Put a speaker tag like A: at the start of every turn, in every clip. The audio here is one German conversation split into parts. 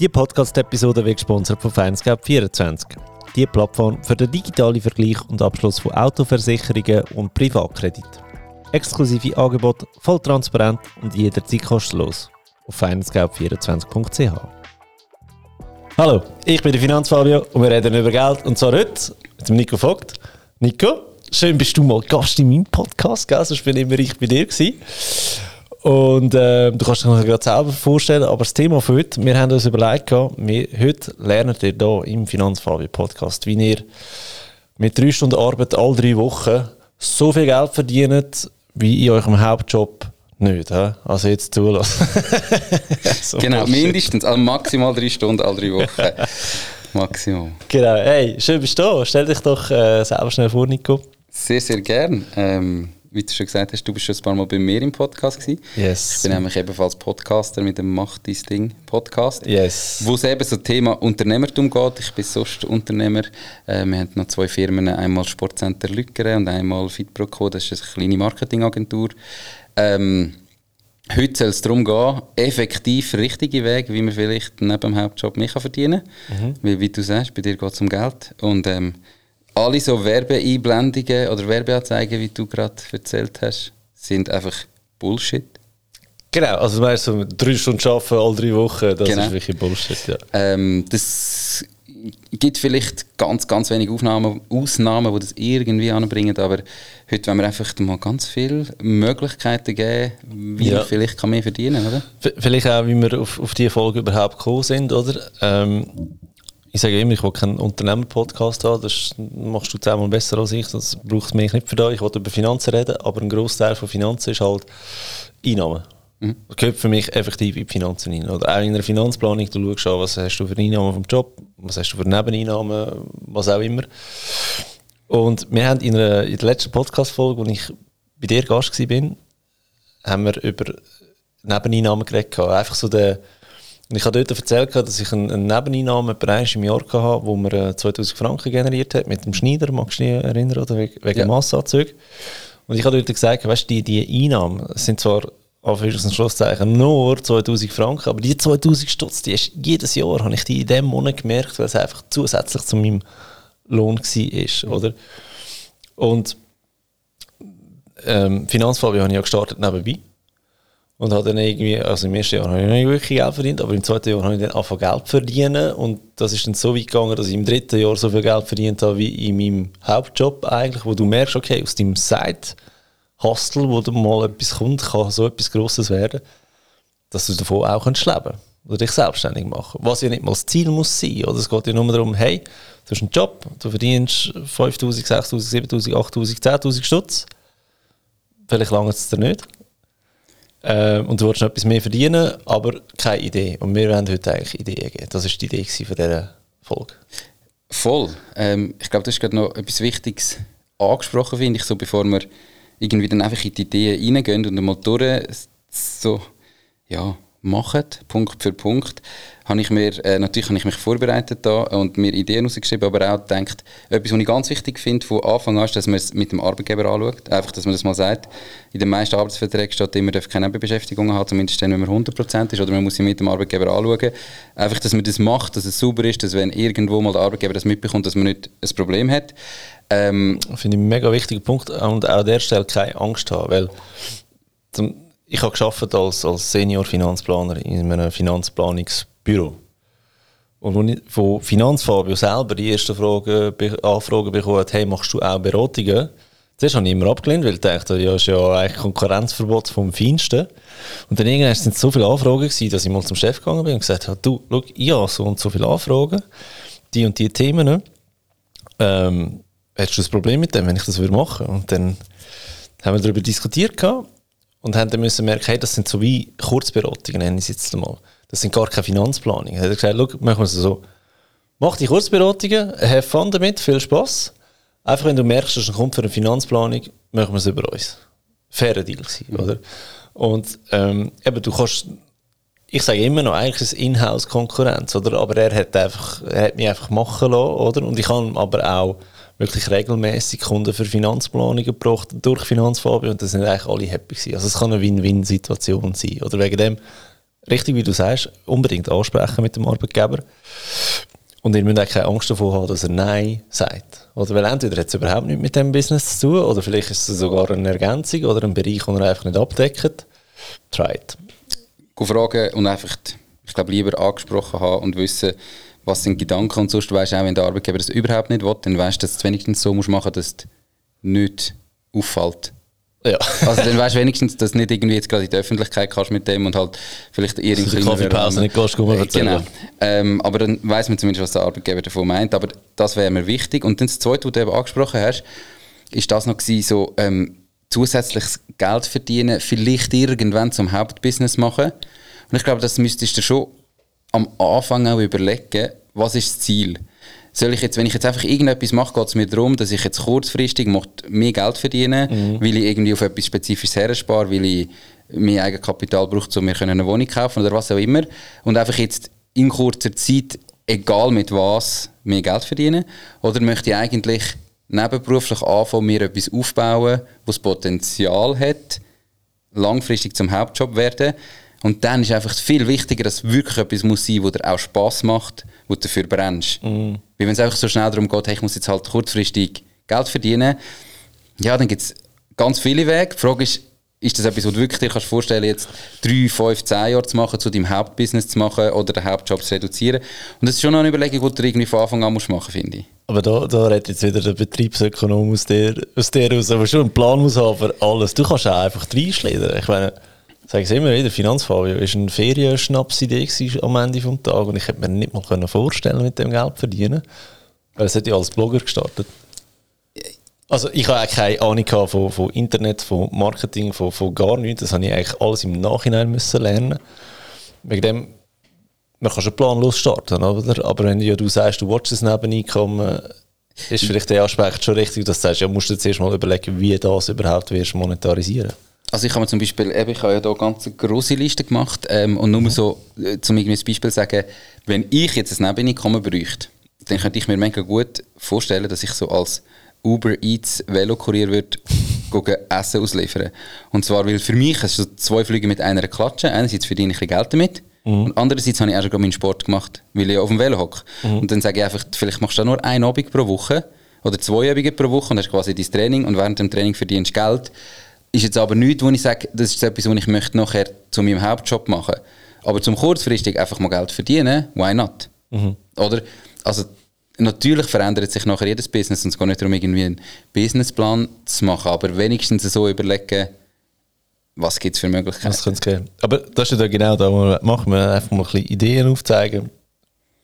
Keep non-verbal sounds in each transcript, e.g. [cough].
A: Die Podcast-Episode wird gesponsert von Findscape24. Die Plattform für den digitalen Vergleich und Abschluss von Autoversicherungen und Privatkredit. Exklusive Angebote, voll transparent und jederzeit kostenlos. Auf findscape24.ch. Hallo, ich bin der Finanzfabio und wir reden über Geld. Und zwar heute mit Nico Vogt. Nico, schön bist du mal Gast in meinem Podcast, gell? sonst bin immer ich bei dir gewesen. Und äh, du kannst dir gerade selber vorstellen, aber das Thema für heute, wir haben uns überlegt, wir, heute lernt ihr hier im Finanzfabio Podcast, wie ihr mit drei Stunden Arbeit alle drei Wochen so viel Geld verdient, wie in eurem Hauptjob nicht. He? Also jetzt zulassen. [laughs]
B: so genau, mindestens, also maximal drei Stunden alle drei Wochen. [laughs] maximal.
A: Genau, hey, schön bist du da. Stell dich doch äh, selber schnell vor, Nico.
B: Sehr, sehr gern. Ähm, wie du schon gesagt hast, du bist schon ein paar Mal bei mir im Podcast gewesen.
A: Yes.
B: Ich bin nämlich ebenfalls Podcaster mit dem Mach dein Ding Podcast.
A: Yes.
B: Wo es eben so Thema Unternehmertum geht. Ich bin sonst Unternehmer. Äh, wir haben noch zwei Firmen, einmal Sportcenter Lückere und einmal FitProco, das ist eine kleine Marketingagentur. Ähm, Heute soll es darum gehen, effektiv richtige Wege, wie man vielleicht neben dem Hauptjob mehr verdienen kann. Mhm. Weil, wie du sagst, bei dir geht es um Geld. Und ähm, alle so Werbeeinblendungen oder Werbeanzeigen, wie du gerade erzählt hast, sind einfach Bullshit.
A: Genau, also du meinst so drei Stunden arbeiten, alle drei Wochen, das genau. ist wirklich Bullshit, ja.
B: Ähm, das gibt vielleicht ganz, ganz wenige Aufnahmen, Ausnahmen, die das irgendwie anbringen, aber heute wollen wir einfach mal ganz viele Möglichkeiten geben, wie ja. man vielleicht kann mehr verdienen kann,
A: oder? Vielleicht auch, wie wir auf, auf diese Folge überhaupt gekommen sind, oder? Ähm, ich sage immer, ich will keinen Unternehmer-Podcast haben, das machst du zehnmal besser als ich, das braucht mich nicht für da. Ich will über Finanzen reden, aber ein Großteil von Finanzen ist halt Einnahmen. Mhm. Das gehört für mich effektiv in die Finanzen rein. Oder auch in einer Finanzplanung, du schaust an, was hast du für Einnahmen vom Job, was hast du für Nebeneinnahmen, was auch immer. Und wir haben in, einer, in der letzten Podcast-Folge, wo ich bei dir Gast war, haben wir über Nebeneinnahmen geredet. Einfach so der und ich habe dort erzählt, dass ich einen, einen Nebeneinnahmepreis im Jahr hatte, wo man 2000 Franken generiert hat mit dem Schneider, magst du dich erinnern, oder wegen, ja. Massenanzügen. Und ich habe dort gesagt, weißt du, die, die Einnahmen sind zwar auf Schlusszeichen nur 2000 Franken, aber die 2000 Stutz, die ist jedes Jahr, habe ich die in diesem Monat gemerkt, weil es einfach zusätzlich zu meinem Lohn war, oder? Und ähm, Finanzfabio habe ich ja gestartet nebenbei. Und habe dann irgendwie, also im ersten Jahr habe ich nicht wirklich Geld verdient, aber im zweiten Jahr habe ich dann angefangen Geld verdienen. Und das ist dann so weit gegangen, dass ich im dritten Jahr so viel Geld verdient habe wie in meinem Hauptjob eigentlich, wo du merkst, okay, aus deinem Side-Hustle, wo du mal etwas kommt, kann so etwas Grosses werden, dass du davon auch leben kannst oder dich selbstständig machen. Was ja nicht mal das Ziel muss sein. Oder? Es geht ja nur darum, hey, du hast einen Job, du verdienst 5000, 6000, 7000, 8000, 10.000 Stutz. Vielleicht lange es dir nicht. Äh, und du willst noch etwas mehr verdienen, aber keine Idee. Und wir wollen heute eigentlich Ideen geben. Das war die Idee von dieser Folge.
B: Voll. Ähm, ich glaube, das ist gerade noch etwas Wichtiges angesprochen, finde ich, so bevor wir irgendwie dann einfach in die Ideen reingehen und mal durch so, ja, machen, Punkt für Punkt habe ich mir, äh, natürlich habe ich mich vorbereitet da und mir Ideen rausgeschrieben, aber auch gedacht, etwas, was ich ganz wichtig finde von Anfang an, ist, dass man es mit dem Arbeitgeber anschaut. Einfach, dass man das mal sagt. In den meisten Arbeitsverträgen steht immer, darf keine Nebenbeschäftigung haben, zumindest dann, wenn man 100% ist, oder man muss sich mit dem Arbeitgeber anschauen. Einfach, dass man das macht, dass es sauber ist, dass wenn irgendwo mal der Arbeitgeber das mitbekommt, dass man nicht ein Problem hat.
A: Ähm, Finde ich einen mega wichtigen Punkt und auch an der Stelle keine Angst haben, weil ich habe geschafft als, als Senior Finanzplaner in einem Finanzplanungs Büro. Und von Finanzfabio selber die erste Frage, Anfrage bekommen hat, hey, machst du auch Beratungen? Zuerst habe ich immer abgelehnt, weil ich dachte, ja, ist ja eigentlich Konkurrenzverbot vom Feinsten. Und dann irgendwann sind es so viele Anfragen gewesen, dass ich mal zum Chef gegangen bin und gesagt habe, du, schau, ich habe so und so viele Anfragen, die und die Themen. Ähm, hättest du ein Problem mit dem, wenn ich das machen würde? Und dann haben wir darüber diskutiert und haben dann müssen merken, hey, das sind so wie Kurzberatungen, nenne ich es jetzt mal. Das sind gar keine Finanzplanungen. Er hat gesagt, schau, machen wir es so. Mach die Kurzberatungen, have fun damit, viel Spaß. Einfach wenn du merkst, dass ein kommt für eine Finanzplanung, machen wir es über uns. Fairer Deal gewesen, mhm. oder? Und ähm, eben, du kannst, ich sage immer noch, eigentlich ist es Inhouse-Konkurrenz, oder? Aber er hat, einfach, er hat mich einfach machen lassen, oder? Und ich habe aber auch wirklich regelmäßig Kunden für Finanzplanungen gebracht durch Finanzfabio und da sind eigentlich alle happy gewesen. Also es kann eine Win-Win-Situation sein. Oder wegen dem richtig, wie du sagst, unbedingt ansprechen mit dem Arbeitgeber. Und ihr müsst auch keine Angst davor haben, dass er Nein sagt. Oder weil entweder hat es überhaupt nichts mit dem Business zu tun, oder vielleicht ist es sogar eine Ergänzung oder ein Bereich, den er einfach nicht abdeckt. Try it.
B: Fragen und einfach, ich glaube, lieber angesprochen haben und wissen, was sind Gedanken und sonst weißt du auch, wenn der Arbeitgeber das überhaupt nicht will, dann weißt du, dass du es wenigstens so musst machen, dass es nicht auffällt.
A: Ja.
B: Also dann weißt du wenigstens, dass du nicht irgendwie jetzt gerade in die Öffentlichkeit kannst mit dem und halt vielleicht
A: in kleineren Kaffeepause nicht gehst, guck mal
B: Genau. Ähm, aber dann weiß man zumindest, was der Arbeitgeber davon meint. Aber das wäre mir wichtig. Und dann das Zweite, was du eben angesprochen hast, ist das noch gewesen, so ähm, zusätzliches Geld verdienen, vielleicht irgendwann zum Hauptbusiness machen. Und ich glaube, das müsstest du schon am Anfang auch überlegen, was ist das Ziel? Soll ich jetzt, wenn ich jetzt einfach irgendetwas mache, geht es mir darum, dass ich jetzt kurzfristig mehr Geld verdiene, mhm. weil ich irgendwie auf etwas Spezifisches herspare, weil ich mehr Eigenkapital brauche, um mir eine Wohnung kaufen oder was auch immer. Und einfach jetzt in kurzer Zeit, egal mit was, mehr Geld verdienen? Oder möchte ich eigentlich nebenberuflich anfangen, mir etwas aufbauen, was Potenzial hat, langfristig zum Hauptjob werden? Und dann ist einfach viel wichtiger, dass wirklich etwas muss sein, wo dir auch Spass macht, wo du dafür brennst. Mm. Weil wenn es einfach so schnell darum geht, hey, ich muss jetzt halt kurzfristig Geld verdienen, ja, dann gibt es ganz viele Wege. Die Frage ist, ist das etwas, was du wirklich dir kannst vorstellen jetzt drei, fünf, zehn Jahre zu machen, zu deinem Hauptbusiness zu machen oder den Hauptjob zu reduzieren? Und das ist schon noch eine Überlegung, die du irgendwie von Anfang an musst machen finde ich.
A: Aber da, da redet jetzt wieder der Betriebsökonom aus dir, aus dir raus, aber schon einen Plan muss haben für alles. Du kannst auch einfach reinschlittern. Ich meine, sage es immer wieder, Finanzfabio war eine Ferienschnapsidee am Ende des Tages und ich hätte mir nicht mal vorstellen mit dem Geld verdienen weil es hat ja als Blogger gestartet. Also ich habe auch keine Ahnung von, von Internet, von Marketing, von, von gar nichts. Das habe ich eigentlich alles im Nachhinein müssen lernen. Wegen dem, man kann schon planlos starten, oder? aber wenn ja, du sagst, du willst ein Nebeneinkommen, ist vielleicht der Aspekt schon richtig, dass du sagst, ja, musst du jetzt erst mal überlegen, wie das überhaupt wirst monetarisieren
B: also ich habe mir zum Beispiel, eben, ich habe ja hier ganz grosse Liste gemacht ähm, und nur mhm. so, äh, zum irgendwie Beispiel sagen, wenn ich jetzt ein Nebeneinkommen bräuchte, dann könnte ich mir mega gut vorstellen, dass ich so als Uber Eats Velokurier würde [laughs] Essen ausliefern. Und zwar, weil für mich es so zwei Flüge mit einer Klatsche. Einerseits verdiene ich ein Geld damit mhm. und andererseits habe ich auch schon meinen Sport gemacht, weil ich auf dem Velo hocke. Mhm. Und dann sage ich einfach, vielleicht machst du da nur einen Abend pro Woche oder zwei Abende pro Woche und hast quasi dein Training und während dem Training verdienst du Geld ist jetzt aber nichts, wo ich sage, das ist etwas, was ich möchte nachher zu meinem Hauptjob machen. Aber zum kurzfristig einfach mal Geld verdienen, why not? Mhm. Oder? Also, natürlich verändert sich nachher jedes Business und es geht nicht darum, irgendwie einen Businessplan zu machen, aber wenigstens so überlegen, was gibt es für Möglichkeiten.
A: Was könnte es geben? Aber das ist ja genau da, wo wir machen. Wir einfach mal ein bisschen Ideen aufzeigen,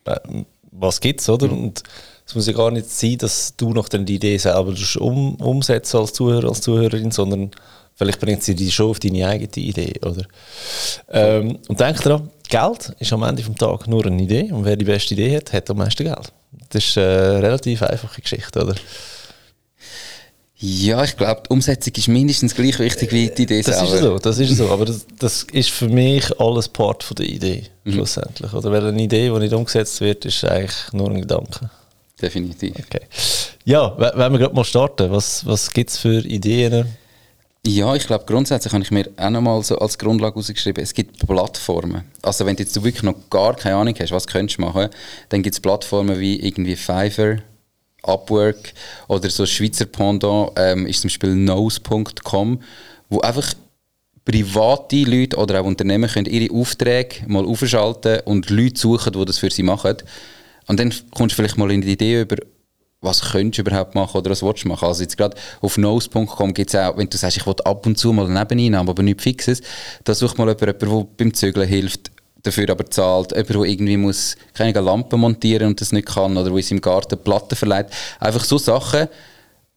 A: äh, was gibt es, oder? Mhm. Und es muss ja gar nicht sein, dass du noch die Idee selber um, umsetzt als Zuhörer, als Zuhörerin, sondern Vielleicht bringt sie dich schon auf deine eigene Idee, oder? Ähm, und denk daran, Geld ist am Ende des Tages nur eine Idee und wer die beste Idee hat, hat am meisten Geld. Das ist eine relativ einfache Geschichte, oder?
B: Ja, ich glaube, die Umsetzung ist mindestens gleich wichtig wie die Idee
A: das selber. Ist so, das ist so, aber das, das ist für mich alles Part von der Idee, mhm. schlussendlich. Oder weil eine Idee, die nicht umgesetzt wird, ist eigentlich nur ein Gedanke.
B: Definitiv.
A: Okay. Ja, wenn wir gerade mal starten, was, was gibt es für Ideen?
B: Ja, ich glaube, grundsätzlich habe ich mir auch nochmal so als Grundlage herausgeschrieben, es gibt Plattformen. Also wenn du jetzt wirklich noch gar keine Ahnung hast, was könntest du machen, dann gibt es Plattformen wie irgendwie Fiverr, Upwork oder so Schweizer Pendant ähm, ist zum Beispiel nose.com, wo einfach private Leute oder auch Unternehmen können ihre Aufträge mal aufschalten und Leute suchen, die das für sie machen. Und dann kommst du vielleicht mal in die Idee über, was könntest du überhaupt machen oder was willst du machen. Also jetzt gerade auf nose.com gibt es auch, wenn du sagst, ich will ab und zu mal nebenein haben, aber nichts Fixes, da such mal jemanden, der beim Zügeln hilft, dafür aber zahlt, jemand, der irgendwie muss keine Lampen montieren und das nicht kann oder wo in seinem Garten Platten verleiht. Einfach so Sachen.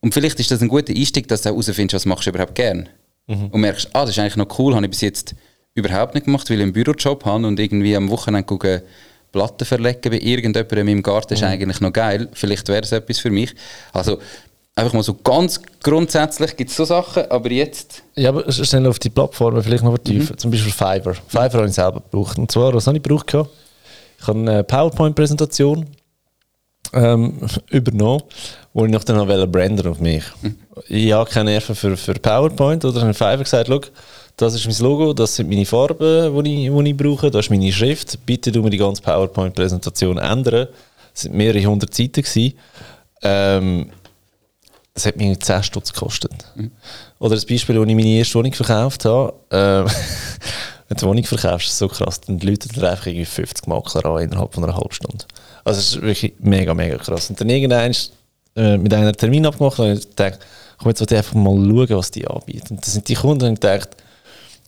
B: Und vielleicht ist das ein guter Einstieg, dass du herausfindest, was machst du überhaupt gern. Mhm. Und merkst, ah, das ist eigentlich noch cool, habe ich bis jetzt überhaupt nicht gemacht, weil ich einen Bürojob habe und irgendwie am Wochenende gucke, Platten verlegen bei irgendjemandem in meinem Garten ist mhm. eigentlich noch geil. Vielleicht wäre es etwas für mich. Also einfach mal so ganz grundsätzlich gibt es so Sachen, aber jetzt...
A: Ja, aber schnell auf die Plattformen vielleicht noch vertiefen. Mhm. Zum Beispiel Fiverr. Fiverr habe ich selber gebraucht. Und zwar, was habe ich gebraucht? Ich habe eine PowerPoint-Präsentation ähm, [laughs] übernommen, wo ich noch dann branden auf mich. Mhm. Ich habe keine Nerven für, für PowerPoint oder habe Fiverr gesagt, schau, das ist mein Logo, das sind meine Farben, die ich, die ich brauche, das ist meine Schrift. Bitte du mir die ganze PowerPoint-Präsentation ändern. Es waren mehrere hundert Seiten. Gewesen. Ähm, das hat mir 10 Stutz gekostet. Mhm. Oder das Beispiel, als ich meine erste Wohnung verkauft habe. Äh, [laughs] wenn du eine Wohnung verkaufst, ist so krass, dann läuten dir einfach irgendwie 50 Makler an innerhalb von einer halben Stunde. Also es ist wirklich mega, mega krass. Und dann irgendwann äh, mit einer Termin abgemacht und ich dachte, komm, jetzt wollte ich einfach mal schauen, was die anbieten. Und das sind die Kunden und ich dachte,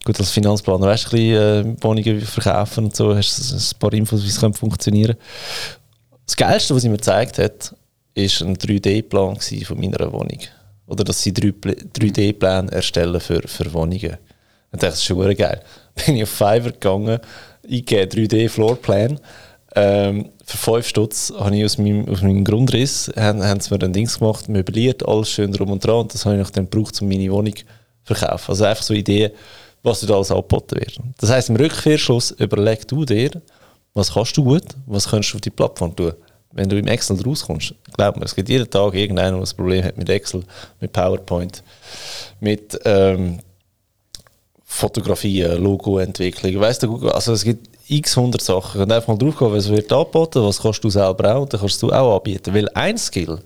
A: gut, als Finanzplaner weißt ein äh, Wohnungen verkaufen und so, hast ein paar Infos, wie es funktionieren könnte. Das Geilste, was sie mir gezeigt hat, ist ein 3D-Plan von meiner Wohnung. Oder dass sie 3D-Pläne erstellen für, für Wohnungen. Und dachte, das ist schon geil. [laughs] Bin ich auf Fiverr gegangen, eingegeben 3D-Floorplan. Ähm, für 5 Stutz habe ich aus meinem, aus meinem Grundriss, haben, haben sie mir ein Dings gemacht, möbliert, alles schön drum und dran. Und das habe ich dann gebraucht, um meine Wohnung zu verkaufen. Also einfach so Ideen, was da alles angeboten wird. Das heisst, im Rückkehrschluss überleg du dir, was kannst du gut, was kannst du auf die Plattform tun wenn du im Excel rauskommst, glaub mir, es gibt jeden Tag irgendeiner, der ein Problem hat mit Excel, mit PowerPoint, mit ähm, Fotografien, Logoentwicklung, weißt du, also es gibt x hundert Sachen. Und einfach mal drauf gehen, was wird angeboten, was kannst du selber auch, dann kannst du auch anbieten. Weil ein Skill,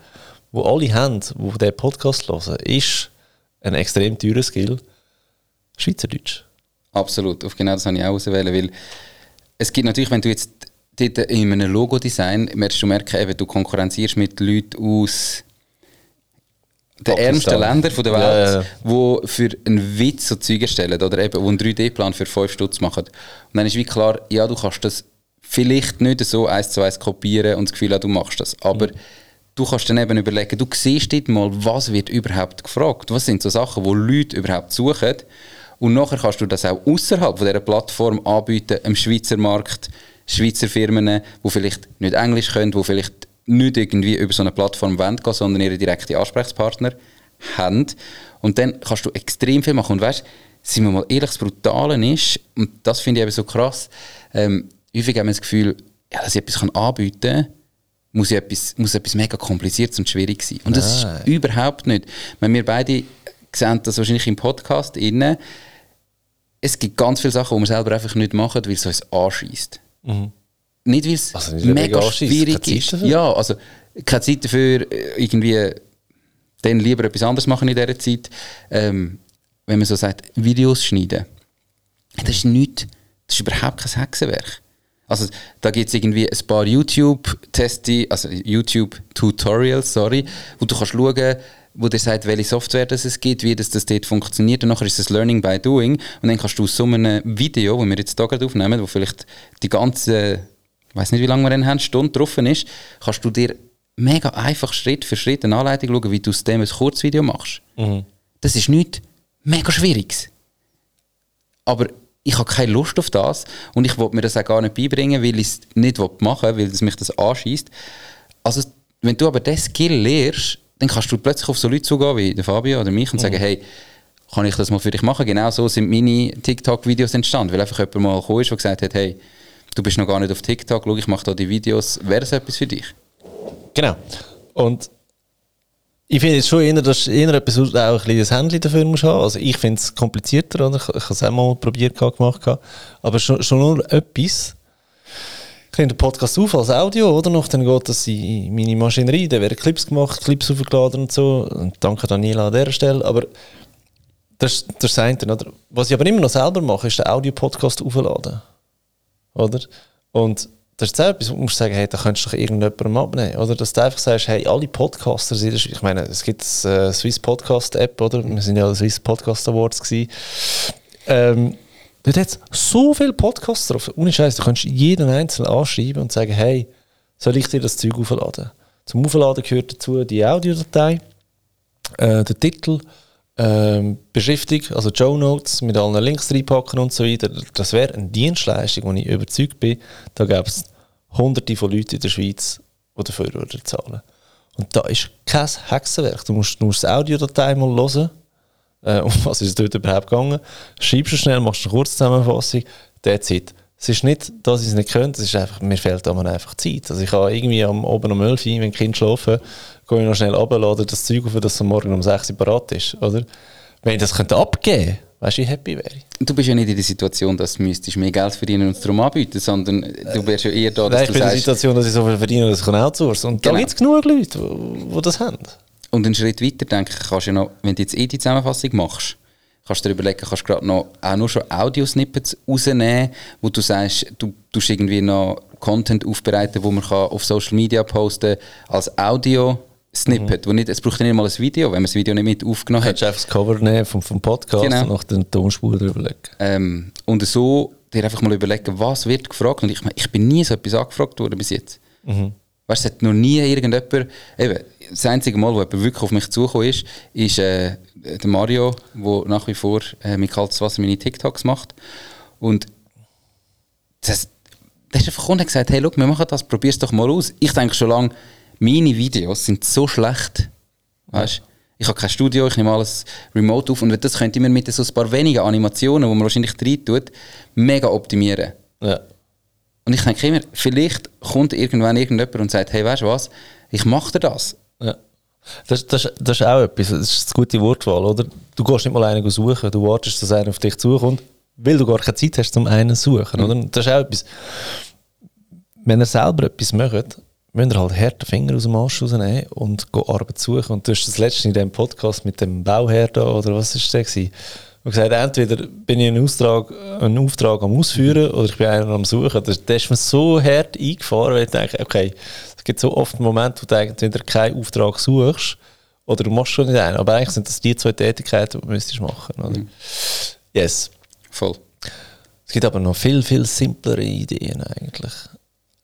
A: wo alle haben, die diesen Podcast hören, ist ein extrem teurer Skill, Schweizerdeutsch.
B: Absolut, auf genau das habe ich auch auswählen, weil es gibt natürlich, wenn du jetzt dort in einem Logodesign wirst du merken, eben, du konkurrenzierst mit Leuten aus den ärmsten Ländern der Welt, ja, ja. die für einen Witz so Zeug erstellen oder eben, die einen 3D-Plan für 5 Stutz machen. Und dann ist wie klar, ja, du kannst das vielleicht nicht so eins zu eins kopieren und das Gefühl haben, du machst das. Aber mhm. du kannst dann eben überlegen, du siehst dort mal, was wird überhaupt gefragt. Was sind so Sachen, die Leute überhaupt suchen. Und nachher kannst du das auch außerhalb von dieser Plattform anbieten, im Schweizer Markt, Schweizer Firmen, die vielleicht nicht Englisch können, die vielleicht nicht irgendwie über so eine Plattform gehen wollen, sondern ihre direkten Ansprechpartner haben. Und dann kannst du extrem viel machen. Und weißt, sind wir mal ehrlich, das Brutale ist, und das finde ich eben so krass, ähm, häufig haben wir das Gefühl, ja, dass ich etwas anbieten kann, muss, etwas, muss etwas mega kompliziertes und schwierig sein. Und das Nein. ist überhaupt nicht. Wenn wir beide sehen das wahrscheinlich im Podcast innen, es gibt ganz viele Sachen, die wir selber einfach nicht machen, weil es uns anschießt. Mhm. Nicht, weil es also mega schwierig ist. Ja, also keine Zeit dafür, äh, irgendwie dann lieber etwas anderes machen in dieser Zeit. Ähm, wenn man so sagt, Videos schneiden. Das ist nichts, das ist überhaupt kein Hexenwerk. Also da gibt es irgendwie ein paar YouTube-Teste, also YouTube-Tutorials, sorry, wo du kannst schauen, wo dir sagt, welche Software das es gibt, wie das, das dort funktioniert. Und nachher ist es Learning by Doing. Und dann kannst du aus so einem Video, das wir jetzt hier gerade aufnehmen, wo vielleicht die ganze, ich weiß nicht, wie lange wir dann haben, Stunde drauf ist, kannst du dir mega einfach Schritt für Schritt eine Anleitung schauen, wie du aus dem ein Kurzvideo machst. Mhm. Das ist nichts mega Schwieriges. Aber ich habe keine Lust auf das und ich wollte mir das auch gar nicht beibringen, weil ich es nicht machen will, weil es mich das anschießt. Also, wenn du aber diesen Skill lernst, dann kannst du plötzlich auf so Leute zugehen wie der Fabio oder mich und sagen, mhm. hey, kann ich das mal für dich machen? Genau so sind meine TikTok-Videos entstanden, weil einfach jemand mal gekommen ist, der gesagt hat, hey, du bist noch gar nicht auf TikTok, schau, ich mache da die Videos, wäre das etwas für dich?
A: Genau. Und ich finde jetzt schon eher, dass eher etwas auch ein kleines Handy dafür muss haben. Also ich finde es komplizierter, oder? Ich, ich habe es auch mal probiert, gemacht, aber schon, schon nur etwas, nehme den Podcast auf als Audio, oder? Noch, dann geht das in meine Maschinerie, da werden Clips gemacht, Clips aufgeladen und so. Und danke Daniela an dieser Stelle. Aber das, ist das oder? Was ich aber immer noch selber mache, ist den Audio-Podcast aufladen. Oder? Und das ist etwas, wo du musst sagen, hey, da könntest du doch irgendjemandem abnehmen. Oder dass du einfach sagst, hey, alle Podcaster sind, ich meine, es gibt eine äh, Swiss Podcast App, oder? Wir sind ja Swiss Podcast Awards gewesen. Ähm, Dort hat so viele Podcasts drauf. Ohne Scheiß, du kannst jeden einzelnen anschreiben und sagen, hey, soll ich dir das Zeug aufladen? Zum Aufladen gehört dazu die Audiodatei, äh, der Titel, ähm, Beschriftung, also Show Notes mit allen Links reinpacken und so weiter. Das wäre eine Dienstleistung, wo ich überzeugt bin, da gäbe es hunderte von Leuten in der Schweiz, die dafür würden zahlen. Und da ist kein Hexenwerk. Du musst, musst die Audiodatei mal hören äh, [laughs] um was ist es dort überhaupt gegangen. Schreibst du schnell, machst eine Kurzzusammenfassung, that's it. Es ist nicht, dass ich es nicht könnte, es ist einfach, mir fehlt aber einfach Zeit. Also ich habe irgendwie am, oben um 11 Uhr, wenn die Kinder schlafen, gehe ich noch schnell runter, das Zeug auf, dass es morgen um 6 Uhr parat ist, oder? Wenn ich das könnte abgeben könnte, weißt du, wie happy wäre ich?
B: du bist ja nicht in der Situation, dass du müsstest mehr Geld verdienen und es darum anbieten, sondern du wärst ja eher da, dass
A: Nein, ich bin in der Situation, dass ich so viel verdiene, dass ich outsourcen Und da
B: Genau.
A: gibt es genug Leute, die das haben.
B: Und einen Schritt weiter denke ich, kannst du ja noch, wenn du jetzt eh die Zusammenfassung machst, kannst du dir überlegen, kannst du gerade noch auch nur schon Audio-Snippets rausnehmen, wo du sagst, du tust irgendwie noch Content aufbereiten, wo man kann auf Social Media posten als Audio-Snippet. Wo nicht, es braucht ja nicht mal ein Video, wenn man das Video nicht mit aufgenommen
A: Du
B: hat.
A: kannst einfach das Cover nehmen vom, vom Podcast
B: Genau.
A: und nach den Tonspur drüber legen.
B: Ähm, und so dir einfach mal überlegen, was wird gefragt. Und ich meine, ich bin nie so etwas angefragt worden bis jetzt. Weißt du, es hat noch nie irgendjemand, eben, das einzige Mal, wo jemand wirklich auf mich zugekommen ist, ist äh, der Mario, der nach wie vor äh, mit kaltes Wasser meine TikToks macht. Und das, der ist einfach gekommen und gesagt, hey, schau, wir machen das, probier's doch mal aus. Ich denke schon lange, meine Videos sind so schlecht. Weißt Ich habe kein Studio, ich nehme alles remote auf und das könnte man mit so ein paar wenigen Animationen, die man wahrscheinlich rein tut, mega optimieren.
A: Ja.
B: Und ich denke immer, vielleicht kommt irgendwann irgendjemand und sagt, hey, weißt du was, ich mache dir das.
A: Das, das, das ist auch etwas, das ist eine gute Wortwahl, oder? Du gehst nicht mal einen suchen, du wartest, dass einer auf dich zukommt, weil du gar keine Zeit hast, um einen zu suchen, oder? Das ist auch etwas. Wenn ihr selber etwas macht, müsst ihr halt harte Finger aus dem Arsch rausnehmen und go Arbeit suchen. Und du hast das letzte in dem Podcast mit dem Bauherr da, oder was ist der gewesen? Und gesagt, entweder bin ich einen Auftrag, einen Auftrag am Ausführen oder ich bin einen am Suchen. Das, das ist mir so hart eingefahren, weil ich denke, okay, es gibt so oft Momente, wo du eigentlich entweder keinen Auftrag suchst oder du machst schon nicht einen. Aber eigentlich sind das die zwei Tätigkeiten, die du müsstest machen. Oder? Yes.
B: Voll.
A: Es gibt aber noch viel, viel simplere Ideen eigentlich.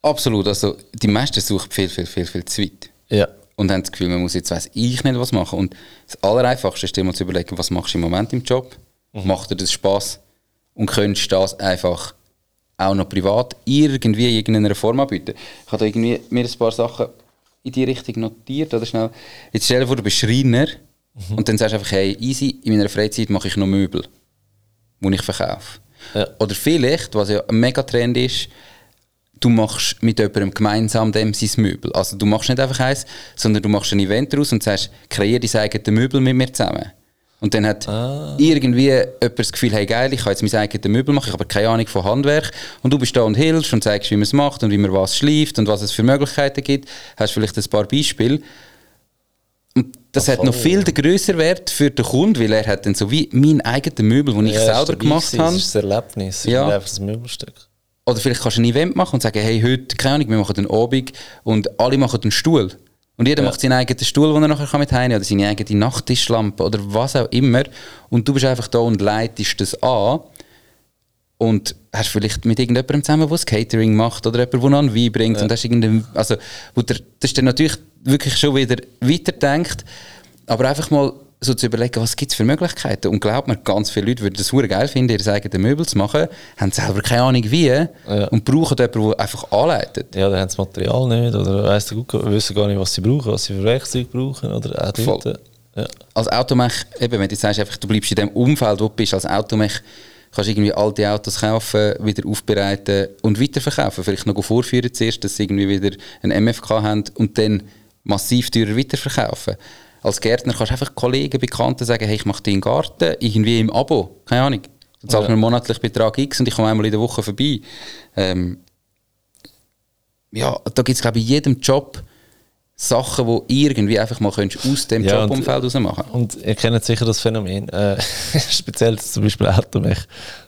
B: Absolut. Also, die meisten suchen viel, viel, viel, viel zu weit.
A: Ja.
B: Und haben das Gefühl, man muss jetzt weiss ich nicht was machen. Und das Allereinfachste ist dir mal zu überlegen, was machst du im Moment im Job? Macht dir das Spaß? Und könntest du das einfach auch noch privat irgendwie in irgendeiner Form anbieten? Ich habe da irgendwie mir ein paar Sachen in die Richtung notiert. Oder schnell. Jetzt stell dir vor, du bist Schreiner und dann sagst du einfach, hey, easy, in meiner Freizeit mache ich noch Möbel, die ich verkaufe.
A: Ja.
B: Oder vielleicht, was ja ein Megatrend ist, du machst mit jemandem gemeinsam dem sein Möbel. Also du machst nicht einfach eins, sondern du machst ein Event daraus und sagst, kreier dein eigenes Möbel mit mir zusammen. Und dann hat irgendwie jemand das Gefühl, hey geil, ich kann jetzt mein eigenes Möbel machen, ich habe aber keine Ahnung von Handwerk. Und du bist da und hilfst und zeigst, wie man es macht und wie man was schleift und was es für Möglichkeiten gibt. Hast vielleicht ein paar Beispiele. Und das hat noch viel den grösseren Wert für den Kunden, weil er hat dann so wie mein eigenes Möbel, das ich
A: Ja, es ist
B: selber gemacht
A: gewesen,
B: habe.
A: Es ist ein Erlebnis,
B: Ja.
A: nicht einfach ein Möbelstück.
B: Oder vielleicht kannst du ein Event machen und sagen, hey, heute, keine Ahnung, wir machen einen Abend und alle machen einen Stuhl. Und jeder macht seinen eigenen Stuhl, den er nachher kann mit heimnehmen oder seine eigene Nachttischlampe oder was auch immer. Und du bist einfach da und leitest das an. Und hast vielleicht mit irgendjemandem zusammen, der das Catering macht oder jemand, der noch einen Wein bringt und hast irgendein, also, wo der, das ist dann natürlich wirklich schon wieder weiterdenkt, aber einfach mal so zu überlegen, was gibt es für Möglichkeiten. Und glaubt mir, ganz viele Leute würden das super geil finden, ihr eigenes Möbel zu machen, haben selber keine Ahnung wie und brauchen jemanden, der einfach anleitet.
A: Ja, dann haben das Material nicht oder weiss Gott, wissen gar nicht, was sie brauchen, was sie für Werkzeuge brauchen oder auch.
B: Voll.
A: Ja.
B: Als Automech, eben, wenn du sagst, einfach, du bleibst in dem Umfeld, wo du bist, als Automech, kannst du irgendwie alte Autos kaufen, wieder aufbereiten und weiterverkaufen. Vielleicht noch vorführen zuerst, dass sie irgendwie wieder ein MFK haben und dann massiv teurer weiterverkaufen. Als Gärtner kannst du einfach Kollegen, Bekannten sagen, hey, ich mache deinen Garten irgendwie im Abo. Keine Ahnung. Du zahlst
A: Ja.
B: mir monatlich Betrag X und ich komme einmal in der Woche vorbei. Ähm, ja, da gibt es, glaube ich, in jedem Job Sachen, die irgendwie einfach mal könntest aus dem
A: Ja,
B: Jobumfeld raus machen
A: Und ihr kennt sicher das Phänomen, äh, [laughs] speziell zum Beispiel Automech.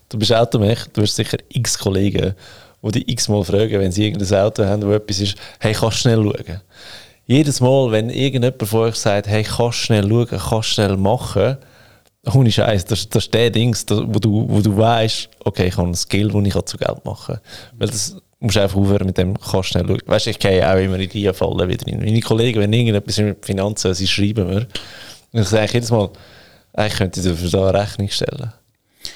A: Du bist Automech, du hast sicher x Kollegen, die dich x-mal fragen, wenn sie irgendein Auto haben, wo etwas ist, hey, kannst du schnell schauen? Jedes Mal, wenn irgendjemand von euch sagt, hey, kannst schnell schauen, kannst schnell machen, ohne Scheiß, das, das ist der wo du, wo du weißt, okay, ich habe einen Skill, den ich zu Geld machen kann. Weil das musst du einfach aufhören mit dem, kannst schnell schauen. Weißt du, ich gehe auch immer in diese Falle wieder rein. Meine Kollegen, wenn irgendetwas mit Finanzen, sie schreiben mir, und ich sage jedes Mal, eigentlich könnte ich dafür da eine Rechnung stellen.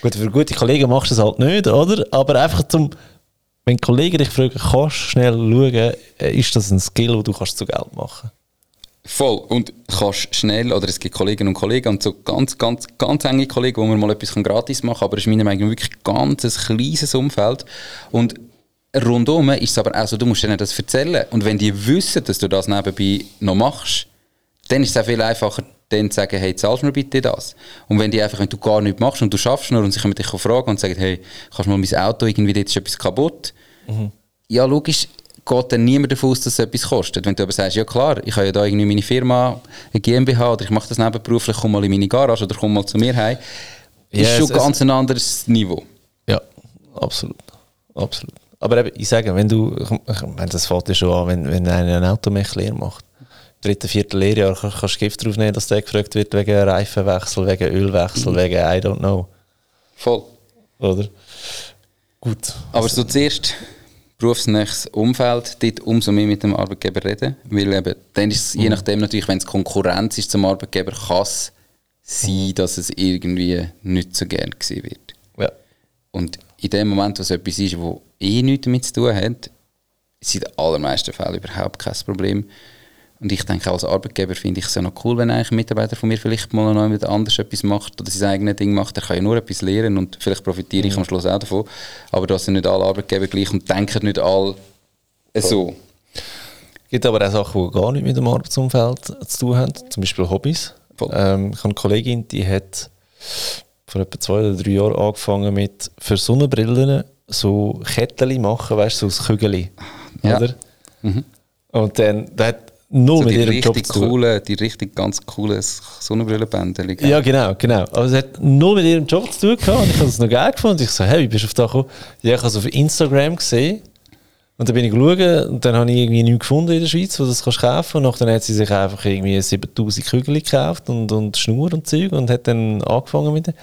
A: Gut, für gute Kollegen machst du das halt nicht, oder? Aber einfach zum, wenn Kollegen dich fragen, kannst du schnell schauen, äh, ist das ein Skill, den du kannst zu Geld machen
B: Voll. Und kannst schnell, oder es gibt Kolleginnen und Kollegen und so ganz, ganz, ganz enge Kollegen, wo man mal etwas gratis machen kann, aber es ist meiner Meinung nach wirklich ganz ein kleines Umfeld. Und rundum ist es aber auch so, du musst ihnen das erzählen. Und wenn die wissen, dass du das nebenbei noch machst, dann ist es auch viel einfacher, dann zu sagen, hey, zahlst du mir bitte das? Und wenn die einfach, wenn du gar nichts machst und du schaffst nur und sie können dich fragen und sagen, hey, kannst du mal mein Auto irgendwie, dort ist etwas kaputt. Ja, logisch geht dann niemand davon aus, dass es etwas kostet. Wenn du aber sagst, ja klar, ich habe ja da irgendwie meine Firma, eine GmbH oder ich mache das nebenberuflich, komm mal in meine Garage oder komm mal zu mir heim, ist
A: Ja,
B: schon ganz ein anderes Niveau.
A: Ja, absolut. absolut. Aber eben, ich sage, wenn du, ich, meine, das fällt ja schon an, wenn, wenn einer ein Automech-Lehre macht. Dritte, vierte Lehrjahr kann- kannst du Gift drauf nehmen, dass der gefragt wird wegen Reifenwechsel, wegen Ölwechsel, wegen I don't know.
B: Voll.
A: Oder? Gut.
B: Aber so zuerst berufsnächstes Umfeld, dort umso mehr mit dem Arbeitgeber reden, weil eben, dann ist es je nachdem natürlich, wenn es Konkurrenz ist zum Arbeitgeber, kann es sein, dass es irgendwie nicht so gern gesehen wird.
A: Ja.
B: Und in dem Moment, wo es etwas ist, wo eh nichts damit zu tun hat, ist in den allermeisten Fällen überhaupt kein Problem. Und ich denke, als Arbeitgeber finde ich es ja noch cool, wenn eigentlich ein Mitarbeiter von mir vielleicht mal noch jemand anders etwas macht oder sein eigenes Ding macht. Der kann ja nur etwas lernen und vielleicht profitiere ich am Schluss auch davon. Aber da sind nicht alle Arbeitgeber gleich und denken nicht alle so.
A: Es gibt aber auch Sachen, die gar nicht mit dem Arbeitsumfeld zu tun haben, zum Beispiel Hobbys. Ähm, ich habe eine Kollegin, die hat vor etwa zwei oder drei Jahren angefangen mit für Sonnenbrillen so Kettchen machen, weißt du, so aus Kügeli.
B: Ja.
A: Oder? Und dann, der hat null
B: So
A: mit ihrem Job zu tun.
B: coole, die richtig ganz coole Sonnenbrillenbänder.
A: Ja, genau, genau. Aber es hat null mit ihrem Job zu tun gehabt und ich habe es noch geil gefunden. Ich so, hey, wie bist du auf das gekommen? Ja, ich habe es auf Instagram gesehen und dann bin ich geschaut und dann habe ich irgendwie nichts gefunden in der Schweiz, wo du das kannst kaufen und dann hat sie sich einfach irgendwie 7000 Kügel gekauft und, und Schnur und Zeug und hat dann angefangen mit dem.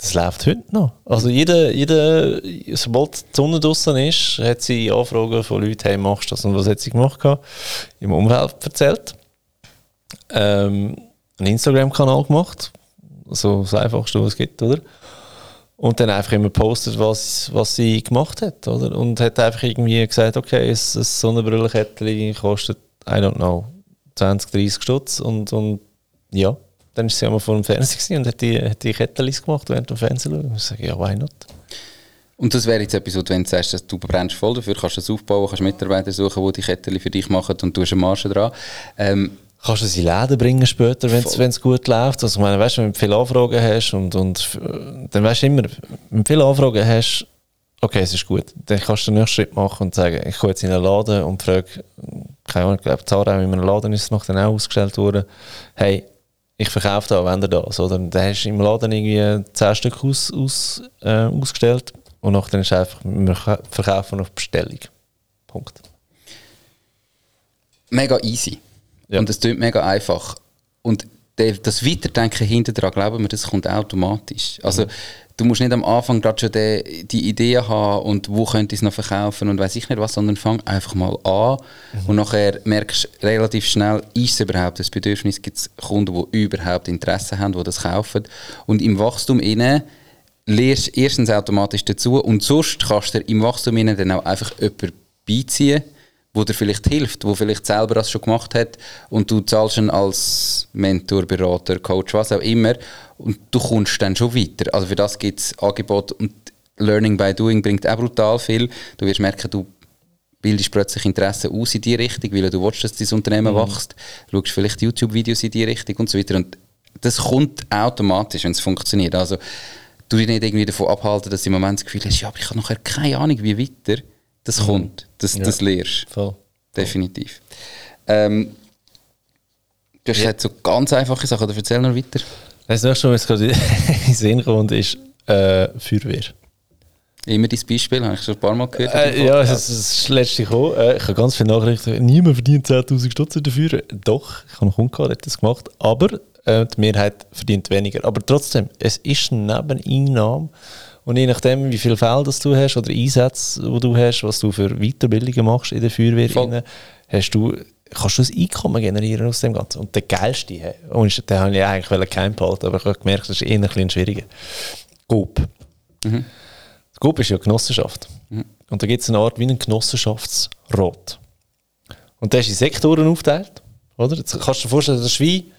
A: Das läuft heute noch. Also jeder, jeder sobald die Sonne draußen ist, hat sie Anfragen von Leuten, hey, machst du das und was hat sie gemacht gehabt? Im Umfeld erzählt ähm, einen Instagram-Kanal gemacht. So das Einfachste, was es gibt, oder? Und dann einfach immer postet, was, was sie gemacht hat, oder? Und hat einfach irgendwie gesagt, okay, ein, ein Sonnenbrillenkettchen kostet, I don't know, 20, 30 Stutz und, und ja, dann ist sie einmal vor dem Fernseher und hat die, hat die Kettchen gemacht während dem Fernsehen schauen. Ich sage, ja, why not?
B: Und das wäre jetzt etwas, wo du, wenn du sagst, dass du brennst voll dafür, kannst du das aufbauen, kannst Mitarbeiter suchen, die die Kettchen für dich machen und du hast eine Marge dran. Ähm,
A: Kannst du es in Läden bringen später, wenn es gut läuft? Also, ich meine, weißt du, wenn du viele Anfragen hast und, und äh, dann weißt du immer, wenn du viele Anfragen hast, okay, es ist gut. Dann kannst du den nächsten Schritt machen und sagen, ich gehe jetzt in einen Laden und frage, keine Ahnung, ich glaube, Zara in einem Laden ist es noch dann auch ausgestellt worden, hey, ich verkaufe da, wenn ihr das, oder? Dann hast du im Laden irgendwie 10 Stück aus, aus, äh, ausgestellt und nachher ist einfach, wir verkaufen auf Bestellung. Punkt.
B: mega easy.
A: Ja.
B: Und es klingt mega einfach. Und das Weiterdenken hinter dran, glauben wir, das kommt automatisch. Also, du musst nicht am Anfang gerade schon die, die Idee haben und wo könnte ich es noch verkaufen und weiß ich nicht was, sondern fang einfach mal an. Und nachher merkst du relativ schnell, ist es überhaupt ein Bedürfnis, gibt es Kunden, die überhaupt Interesse haben, die das kaufen? Und im Wachstum innen lernst du erstens automatisch dazu und sonst kannst du im Wachstum innen dann auch einfach jemanden beiziehen, wo dir vielleicht hilft, wo vielleicht selber das schon gemacht hat und du zahlst ihn als Mentor, Berater, Coach, was auch immer und du kommst dann schon weiter. Also für das gibt es Angebote und Learning by Doing bringt auch brutal viel. Du wirst merken, du bildest plötzlich Interesse aus in die Richtung, weil du willst, dass dein Unternehmen wächst. Du schaust vielleicht YouTube-Videos in die Richtung und so weiter und das kommt automatisch, wenn es funktioniert. Also du dich nicht irgendwie davon abhalten, dass du im Moment das Gefühl hast, ja, aber ich habe nachher keine Ahnung, wie weiter. Das kommt, das,
A: Ja.
B: das lernst du.
A: Voll.
B: Definitiv. Ähm, du hast gesagt, so ganz einfache Sachen, oder erzähl noch weiter.
A: Das nächste, was gerade [laughs] in den Sinn kommt, ist äh, Feuerwehr.
B: Immer dein Beispiel, habe ich schon ein paar Mal gehört.
A: Äh, ja, es ist das letzte gekommen. Äh, ich habe ganz viele Nachrichten. Niemand verdient 10.000 Stutz dafür. Doch, ich habe einen Kunden gehabt, der hat das gemacht. Aber äh, die Mehrheit verdient weniger. Aber trotzdem, es ist eine Nebeneinnahme. Und je nachdem, wie viel Fälle das du hast oder Einsätze, die du hast, was du für Weiterbildungen machst in der Feuerwehr,
B: Voll.
A: hast du, kannst du ein Einkommen generieren aus dem Ganzen. Und der geilste, und den habe ich eigentlich geheim behalten, aber ich habe gemerkt, das ist eher ein bisschen schwieriger. GOP. Das GOP ist ja eine Genossenschaft. Und da gibt es eine Art wie einen Genossenschaftsrat. Und der ist in Sektoren aufgeteilt. Oder? Jetzt kannst du dir vorstellen, das ist wie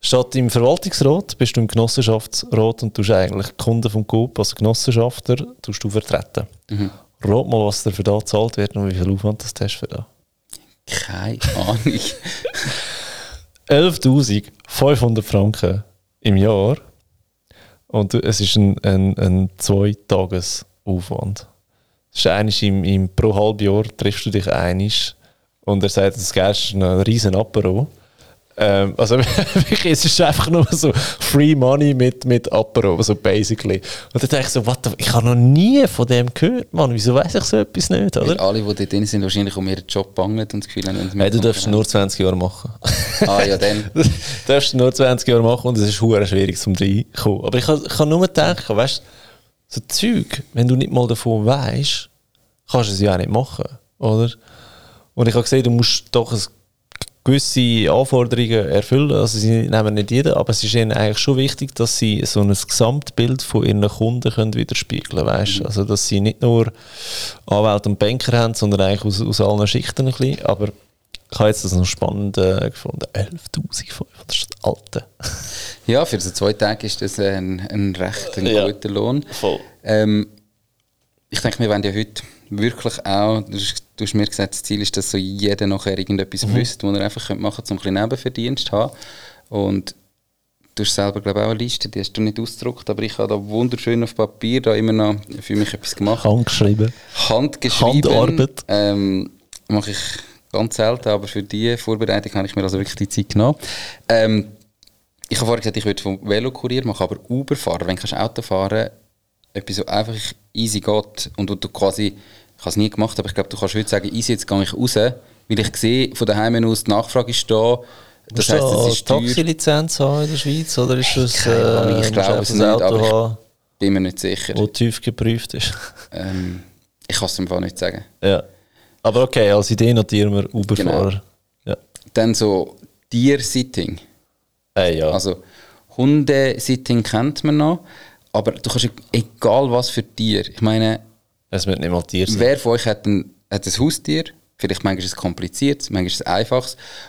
A: statt im Verwaltungsrat bist du im Genossenschaftsrat und tust eigentlich Kunden vom GOP, also Genossenschafter, tust du vertreten. Rat mal, was dir für da gezahlt wird und wie viel Aufwand das du hast für da.
B: Keine Ahnung. [laughs]
A: 11.500 Franken im Jahr. Und es ist ein, ein, ein Zweitagesaufwand. Das ist einisch im, im, pro Halbjahr triffst du dich einisch und er sagt, das ist ein riesen Apero. Ähm, also [laughs] wirklich, es ist einfach nur so Free Money mit, mit Apero, so basically. Und dann denke ich so, what the, ich habe noch nie von dem gehört, Mann. Wieso weiß ich so etwas nicht, oder?
B: Weil alle, die dort drin sind, wahrscheinlich um ihren Job bangen und das Gefühl haben,
A: hey, du darfst nur 20 Jahre machen.
B: Ah ja, dann. [laughs]
A: du darfst nur 20 Jahre machen und es ist hure schwierig zum reinkommen. Aber ich kann, ich kann nur denken, weißt du, so Zeug, wenn du nicht mal davon weißt, kannst du es ja auch nicht machen, oder? Und ich habe gesehen, du musst doch ein gewisse Anforderungen erfüllen. Also sie nehmen nicht jeden, aber es ist ihnen eigentlich schon wichtig, dass sie so ein Gesamtbild von ihren Kunden können widerspiegeln können. Mhm. Also dass sie nicht nur Anwälte und Banker haben, sondern eigentlich aus, aus allen Schichten ein bisschen. Aber ich habe jetzt das noch spannend äh, gefunden. 11.500, das ist das Alte.
B: ja, für so zwei Tage ist das ein, ein recht ein ja, guter Lohn.
A: Voll.
B: Ähm, ich denke, wir werden ja heute wirklich auch, du hast, du hast mir gesagt, das Ziel ist, dass so jeder nachher irgendetwas mhm. wüsste, was er einfach machen könnte, um ein Nebenverdienst zu haben. Und du hast selber, glaube ich, auch eine Liste, die hast du nicht ausgedruckt, aber ich habe da wunderschön auf Papier da immer noch für mich etwas gemacht.
A: Handgeschrieben.
B: Handgeschrieben.
A: Handarbeit.
B: Ähm, mache ich ganz selten, aber für diese Vorbereitung habe ich mir also wirklich die Zeit genommen. Ähm, ich habe vorher gesagt, ich würde vom Velokurier machen, aber Uber fahren, wenn du Auto fahren etwas so einfach easy geht und du quasi ich habe es nie gemacht, aber ich glaube, du kannst heute sagen, easy, jetzt gehe ich raus, weil ich sehe, von daheim aus, die Nachfrage ist da.
A: Das heißt, es ist Taxilizenz haben in der Schweiz oder ist das
B: äh, ich glaube es nicht, aber ich bin mir nicht sicher.
A: Wo tief geprüft ist. [laughs]
B: Ähm, ich kann es einfach nicht sagen.
A: Ja. Aber okay, als Idee notieren wir Uberfahrer. Genau. Ja.
B: Dann so Tier-Sitting.
A: Hey, ja.
B: Also Hundesitting kennt man noch, aber du kannst egal was für Tier. Ich meine,
A: es wird nicht mal Tier sein.
B: Wer von euch hat ein, hat ein Haustier? Vielleicht manchmal ist es kompliziert, manchmal ist es einfach.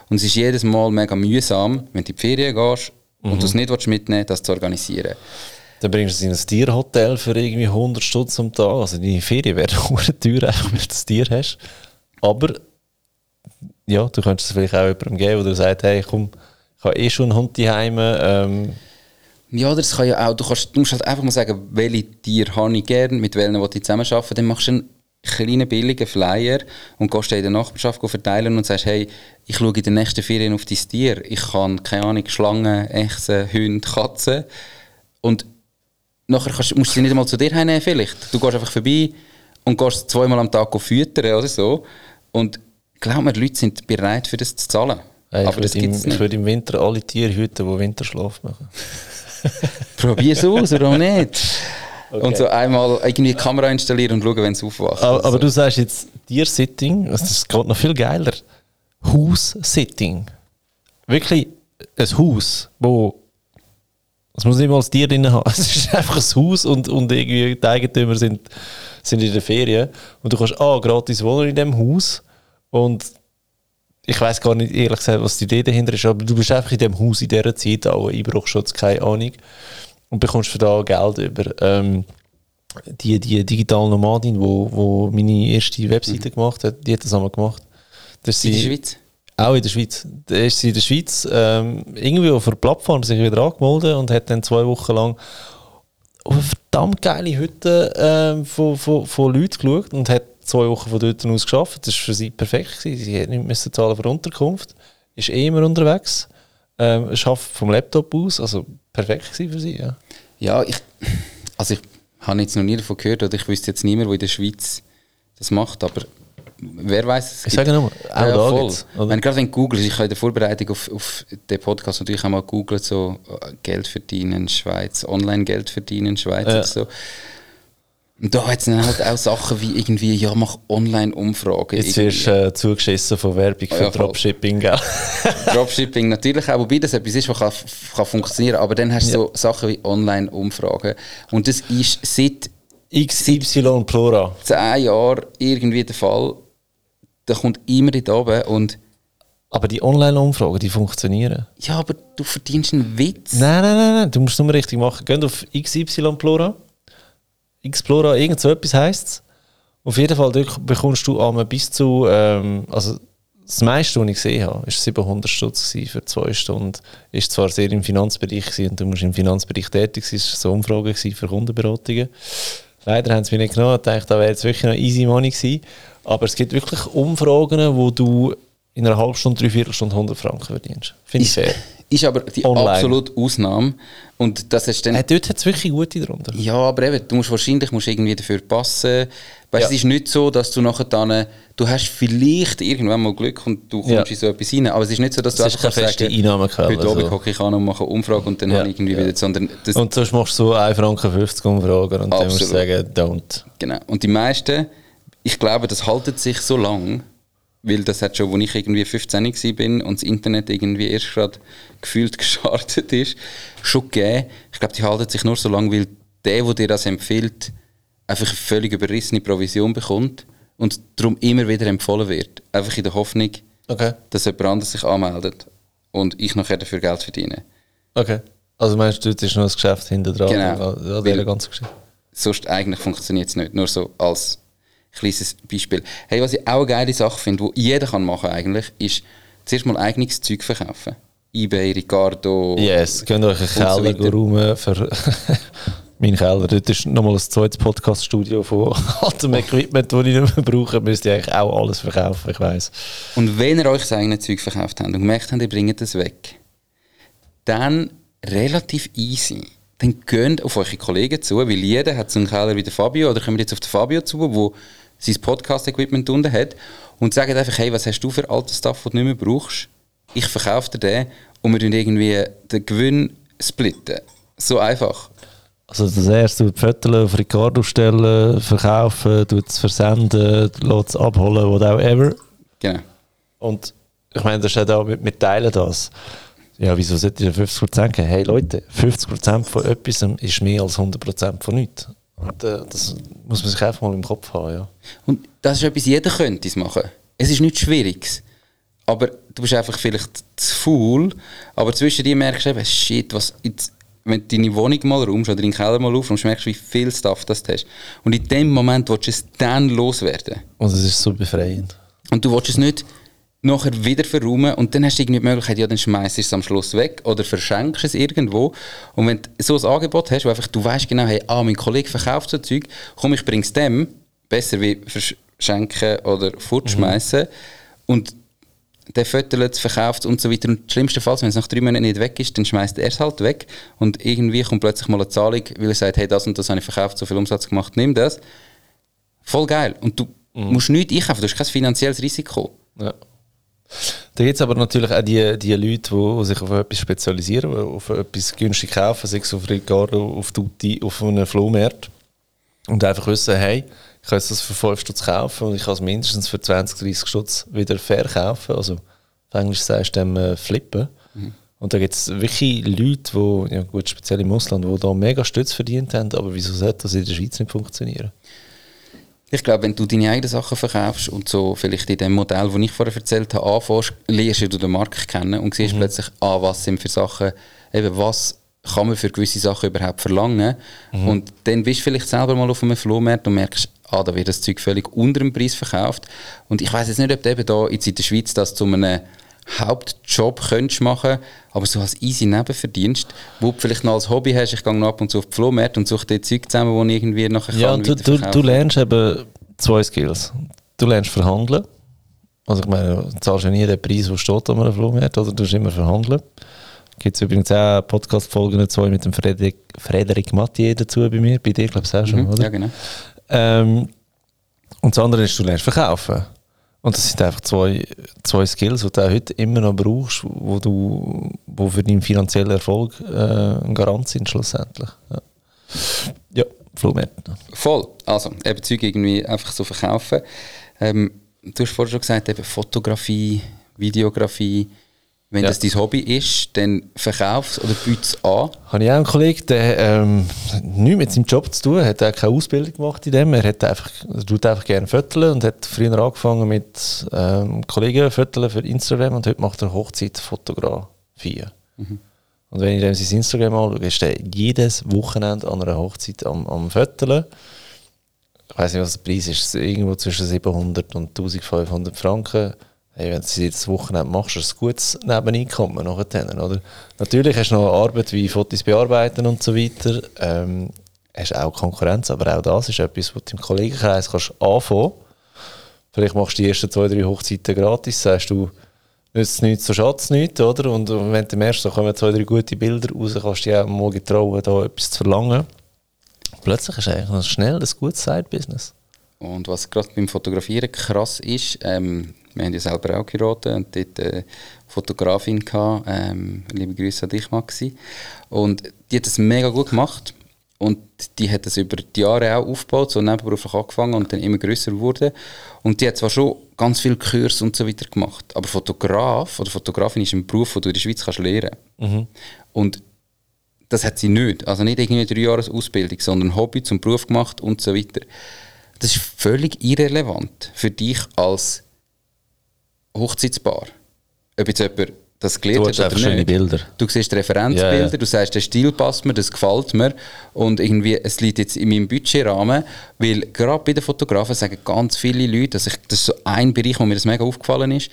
B: Und es ist jedes Mal mega mühsam, wenn du in die Ferien gehst mhm. und du es nicht mitnehmen willst, das zu organisieren.
A: Dann bringst du es in ein Tierhotel für irgendwie 100 Stutz am Tag. Also deine Ferien werden [laughs] auch teuer, wenn du das Tier hast. Aber ja, du könntest es vielleicht auch jemandem geben, der sagt, hey, komm, ich habe eh schon einen Hund daheim. Ähm,
B: ja, das kann ja auch, du, kannst, du musst halt einfach mal sagen, welche Tiere habe ich gerne, mit welchen will ich zusammenarbeiten. Dann machst du einen kleinen, billigen Flyer und gehst in der Nachbarschaft verteilen und sagst, hey, ich schaue in den nächsten Ferien auf dein Tier. Ich kann, keine Ahnung, Schlangen, Echsen, Hunde, Katzen. Und nachher kannst, musst du sie nicht einmal zu dir heimnehmen vielleicht. Du gehst einfach vorbei und gehst zweimal am Tag füttern oder so. Und glaub mir, die Leute sind bereit, für das zu zahlen.
A: Hey, Aber das gibt's im, Ich würde im Winter alle Tiere hüten, die Winterschlaf machen. [laughs] [laughs]
B: Probier es aus, oder nicht? Okay. Und so einmal irgendwie die Kamera installieren und schauen, wenn es aufwacht.
A: Aber, aber, du sagst jetzt Tier-Sitting, das ist gerade noch viel geiler. Haus-Sitting. Wirklich ein Haus, wo es muss nicht mal ein Tier drin haben. [laughs] Es ist einfach ein Haus und, und irgendwie die Eigentümer sind, sind in der Ferien. Und du kannst ah, gratis wohnen in diesem Haus. Und ich weiß gar nicht ehrlich gesagt, was die Idee dahinter ist, aber du bist einfach in dem Haus in dieser Zeit, auch Einbruchschutz, keine Ahnung, und bekommst für da Geld über. Ähm, die, die digitale Nomadin, wo, wo meine erste Webseite mhm. gemacht hat, die hat das einmal gemacht.
B: Das in der Schweiz?
A: Auch in der Schweiz. Da ist sie in der Schweiz ähm, irgendwie auf einer Plattform sich wieder angemeldet und hat dann zwei Wochen lang auf eine verdammt geile Hütte ähm, von, von, von Leuten geschaut und hat zwei Wochen von dort aus geschafft. Das war für sie perfekt. Sie musste nicht zahlen für Unterkunft. Ist eh immer unterwegs. Ähm, schafft vom Laptop aus. Also perfekt für sie. Ja,
B: ja ich, also ich habe jetzt noch nie davon gehört oder ich wüsste jetzt niemand, der in der Schweiz das macht. Aber wer weiß
A: Ich sage nur, auch ja, da voll.
B: Wenn, gerade wenn du googelst, ich habe in der Vorbereitung auf, auf den Podcast natürlich auch mal googelt, so äh, Geld verdienen Schweiz, Online-Geld verdienen Schweiz ja. und so. Und da hat es dann halt auch Sachen wie irgendwie, ja, mach Online-Umfragen.
A: Jetzt wirst du äh, zugeschissen von Werbung für ja, Dropshipping, gell? [laughs]
B: Dropshipping natürlich auch, wobei das etwas ist, was kann, kann funktionieren aber dann hast du ja. so Sachen wie Online-Umfragen. Und das ist seit
A: XY Plura.
B: Zehn Jahren irgendwie der Fall. Da kommt immer dort oben und
A: aber die Online-Umfragen, die funktionieren.
B: Ja, aber du verdienst einen Witz.
A: Nein, nein, nein, nein. du musst es nur richtig machen. Geh auf XY Plura Explorer, irgend so etwas heisst es. Auf jeden Fall bekommst du einmal bis zu, ähm, also das meiste, was ich gesehen habe, war 700 Stutz für zwei Stunden. Ist zwar sehr im Finanzbereich und du musst im Finanzbereich tätig sein, es war so Umfrage für Kundenberatungen. Leider haben sie mich nicht genommen. Ich dachte, da wäre jetzt wirklich noch easy money gewesen. Aber es gibt wirklich Umfragen, wo du in einer halben Stunde, drei Viertelstunde 100 Franken verdienst. Finde ich fair. [laughs]
B: Ist aber die
A: Online.
B: absolute Ausnahme. Und das ist dann...
A: Äh, dort hat es wirklich gute drunter.
B: Ja, aber eben, du musst wahrscheinlich musst irgendwie dafür passen. Weißt,
A: Ja.
B: Es ist nicht so, dass du nachher dann, du hast vielleicht irgendwann mal Glück und du kommst
A: Ja.
B: in so etwas rein, aber es ist nicht so, dass du
A: ist keine
B: kannst
A: feste Einnahmequelle,
B: heute Abend
A: so.
B: hocke ich an und mache eine Umfrage und dann
A: Ja,
B: habe ich irgendwie
A: ja.
B: wieder, sondern das,
A: Und sonst machst du so 1 Franken 50 Umfragen und dann musst du
B: Absolut.
A: sagen, don't.
B: genau. Und die meisten, ich glaube, das haltet sich so lang, weil das hat schon, als ich irgendwie 15 war bin und das Internet irgendwie erst gerade gefühlt [laughs] gestartet ist, schon gegeben. Ich glaube, die halten sich nur so lange, weil der, der dir das empfiehlt, einfach eine völlig überrissene Provision bekommt und darum immer wieder empfohlen wird. Einfach in der Hoffnung,
A: Okay.
B: dass jemand anderes sich anmeldet und ich nachher dafür Geld verdiene.
A: Okay. Also meinst du, das ist noch ein Geschäft hinter dran
B: Genau.
A: an dieser
B: Weil-
A: ganzen Geschichte?
B: Sonst eigentlich funktioniert es nicht. Nur so als kleines Beispiel. Hey, was ich auch eine geile Sache finde, die jeder kann machen eigentlich, ist zuerst mal eigenes Zeug verkaufen. Ebay, Ricardo.
A: Yes, könnt euch einen
B: so
A: Keller
B: weiter.
A: räumen für [laughs] meinen Keller. Dort ist nochmal ein zweites Podcast-Studio von [laughs] altem Equipment, das ich nicht mehr brauche. Müsst ihr eigentlich auch alles verkaufen, ich weiss.
B: Und wenn ihr euch das eigene Zeug verkauft habt und gemerkt habt, ihr bringt es weg, dann relativ easy. Dann geht auf eure Kollegen zu, weil jeder hat so einen Keller wie der Fabio, oder kommt jetzt auf den Fabio zu, wo sein Podcast-Equipment unten hat und sagt einfach, hey, was hast du für altes Stuff, das du nicht mehr brauchst? Ich verkaufe dir den und wir tun irgendwie den Gewinn splitten. So einfach.
A: Also das erste, du Fotos auf Ricardo stellen, verkaufen, du es versenden, lässt es abholen, whatever.
B: Genau.
A: Und ich meine, das ist ja da, wir, wir teilen das. Ja, wieso sollte ich 50% geben? Hey Leute, 50% von etwas ist mehr als 100% von nichts. Und äh, das muss man sich einfach mal im Kopf haben, ja.
B: Und das ist etwas, jeder könnte es machen. Es ist nichts Schwieriges. Aber du bist einfach vielleicht zu faul. Aber zwischen dir merkst du eben, shit, was jetzt, wenn du deine Wohnung mal räumst oder deinen Keller mal aufräumst, merkst du, wie viel Stuff das du hast. Und in dem Moment willst du es dann loswerden.
A: Und es ist so befreiend.
B: Und du willst es nicht nachher wieder verräumen und dann hast du irgendwie die Möglichkeit, ja, dann schmeißt du es am Schluss weg oder verschenkst es irgendwo. Und wenn du so ein Angebot hast, wo einfach du weißt genau, hey, ah, mein Kollege verkauft so Zeug, komm, ich bring's dem, besser wie verschenken oder fortschmeißen. Und der fötelt, verkauft und so weiter. Und schlimmstenfalls, wenn es nach drei Monaten nicht weg ist, dann schmeißt er es halt weg und irgendwie kommt plötzlich mal eine Zahlung, weil er sagt, hey, das und das habe ich verkauft, so viel Umsatz gemacht, nimm das. Voll geil. Und du musst nichts einkaufen, du hast kein finanzielles Risiko.
A: Ja. Da gibt es aber natürlich auch die, die Leute, die, die sich auf etwas spezialisieren, auf etwas günstig kaufen, sei es auf Ricardo, auf Tutti, auf einem Flohmarkt und einfach wissen, hey, ich kann das für 5 Stutz kaufen und ich kann es mindestens für 20, 30 Stutz wieder verkaufen. Also auf Englisch sagst du dem äh, flippen. Und da gibt es wirklich Leute, die, ja gut, speziell im Ausland, die da mega Stütz verdient haben, aber wieso sollte das in der Schweiz nicht funktionieren?
B: Ich glaube, wenn du deine eigenen Sachen verkaufst und so vielleicht in dem Modell, das ich vorher erzählt habe, anfängst, lernst du den Markt kennen und siehst plötzlich, ah, was sind für Sachen, eben was kann man für gewisse Sachen überhaupt verlangen. Und dann bist du vielleicht selber mal auf einem Flohmarkt und merkst, ah, da wird das Zeug völlig unter dem Preis verkauft. Und ich weiß jetzt nicht, ob du eben da jetzt in der Schweiz das zu einem Hauptjob könntest machen, aber so als easy Nebenverdienst, wo du vielleicht noch als Hobby hast, ich gehe noch ab und zu auf die Flohmärkte und suche dort Zeug zusammen, wo ich irgendwie nachher
A: Ja,
B: kann
A: und du, du, du lernst eben zwei Skills. Du lernst verhandeln. Also ich meine, du zahlst ja nie den Preis, der steht an einem Flohmarkt, oder du musst immer verhandeln. Gibt es übrigens auch Podcast-Folgen zwei mit dem Frederik, Frederik Mathieu dazu bei mir, bei dir glaube ich auch schon,
B: Mhm,
A: oder?
B: Ja, genau.
A: Ähm, und das andere ist, du lernst verkaufen. Und das sind einfach zwei, zwei Skills, die du heute immer noch brauchst, wo, du, wo für deinen finanziellen Erfolg äh, ein Garant sind schlussendlich. Ja, ja Flohmärkte.
B: Voll. Also, eben Zeug irgendwie einfach so verkaufen. Ähm, du hast vorhin schon gesagt, eben Fotografie, Videografie. Wenn
A: Ja.
B: das dein Hobby ist, dann verkauf es oder biete es an.
A: Habe ich auch einen Kollegen, der ähm, nichts mit seinem Job zu tun hat, er hat keine Ausbildung gemacht in dem. Er hat einfach, er tut einfach gerne Fotos und hat früher angefangen mit ähm, Kollegen Fotos für Instagram und heute macht er Hochzeitfotografie. Und wenn ich dem sein Instagram anschaue, ist er jedes Wochenende an einer Hochzeit am, am Foteln. Ich weiß nicht, was der Preis ist, irgendwo zwischen 700 und 1500 Franken. Hey, wenn du das Wochenende machst, hast du ein gutes Nebeneinkommen nachher, oder? Natürlich hast du noch Arbeit wie Fotos bearbeiten und so weiter, ähm, hast auch Konkurrenz, aber auch das ist etwas, was du im Kollegenkreis kannst anfangen. Vielleicht machst du die ersten zwei, drei Hochzeiten gratis, sagst du, nützt nichts, so schadet es nichts, oder? Und wenn du merkst, da kommen zwei, drei gute Bilder raus, kannst du dich auch mal getrauen, da etwas zu verlangen. Plötzlich ist eigentlich schnell ein gutes Side-Business.
B: Und was gerade beim Fotografieren krass ist, ähm, wir haben ja selber auch geheiratet und dort eine Fotografin gehabt, ähm, liebe Grüße an dich, Maxi. Und die hat das mega gut gemacht. Und die hat das über die Jahre auch aufgebaut, so nebenberuflich angefangen und dann immer größer wurde. Und die hat zwar schon ganz viel Kurs und so weiter gemacht, aber Fotograf oder Fotografin ist ein Beruf, den du in der Schweiz kannst lernen mhm. Und das hat sie nicht. Also nicht irgendwie drei Jahre Ausbildung, sondern Hobby zum Beruf gemacht und so weiter. Das ist völlig irrelevant für dich als Hochzeitspaar. Ob jetzt jemand das gelernt
A: hat oder schöne Bilder.
B: Du siehst Referenzbilder, ja, ja. du sagst, der Stil passt mir, das gefällt mir und irgendwie, es liegt jetzt in meinem Budgetrahmen, weil gerade bei den Fotografen sagen ganz viele Leute, dass ich, das ist so ein Bereich, wo mir das mega aufgefallen ist,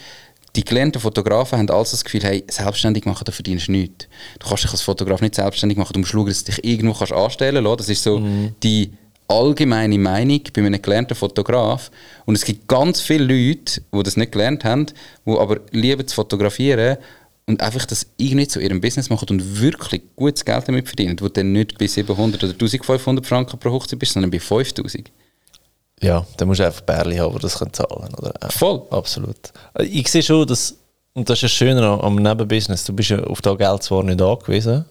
B: die gelernten Fotografen haben alles das Gefühl, hey, selbstständig machen, da verdienst du nichts. Du kannst dich als Fotograf nicht selbstständig machen, du musst schauen, dass du dich irgendwo kannst anstellen kannst. Das ist so mhm. die allgemeine Meinung bei einem gelernten Fotograf. Und es gibt ganz viele Leute, die das nicht gelernt haben, die aber lieben zu fotografieren und einfach das irgendwie zu ihrem Business machen und wirklich gutes Geld damit verdienen, wo dann nicht bei 700 oder 1500 Franken pro Hochzeit bist, sondern bei 5000.
A: Ja, dann musst du einfach Bärli haben, die das können zahlen können.
B: Voll.
A: Absolut. Ich sehe schon, dass, und das ist das Schöne am Nebenbusiness, du bist ja auf das Geld zwar nicht angewiesen,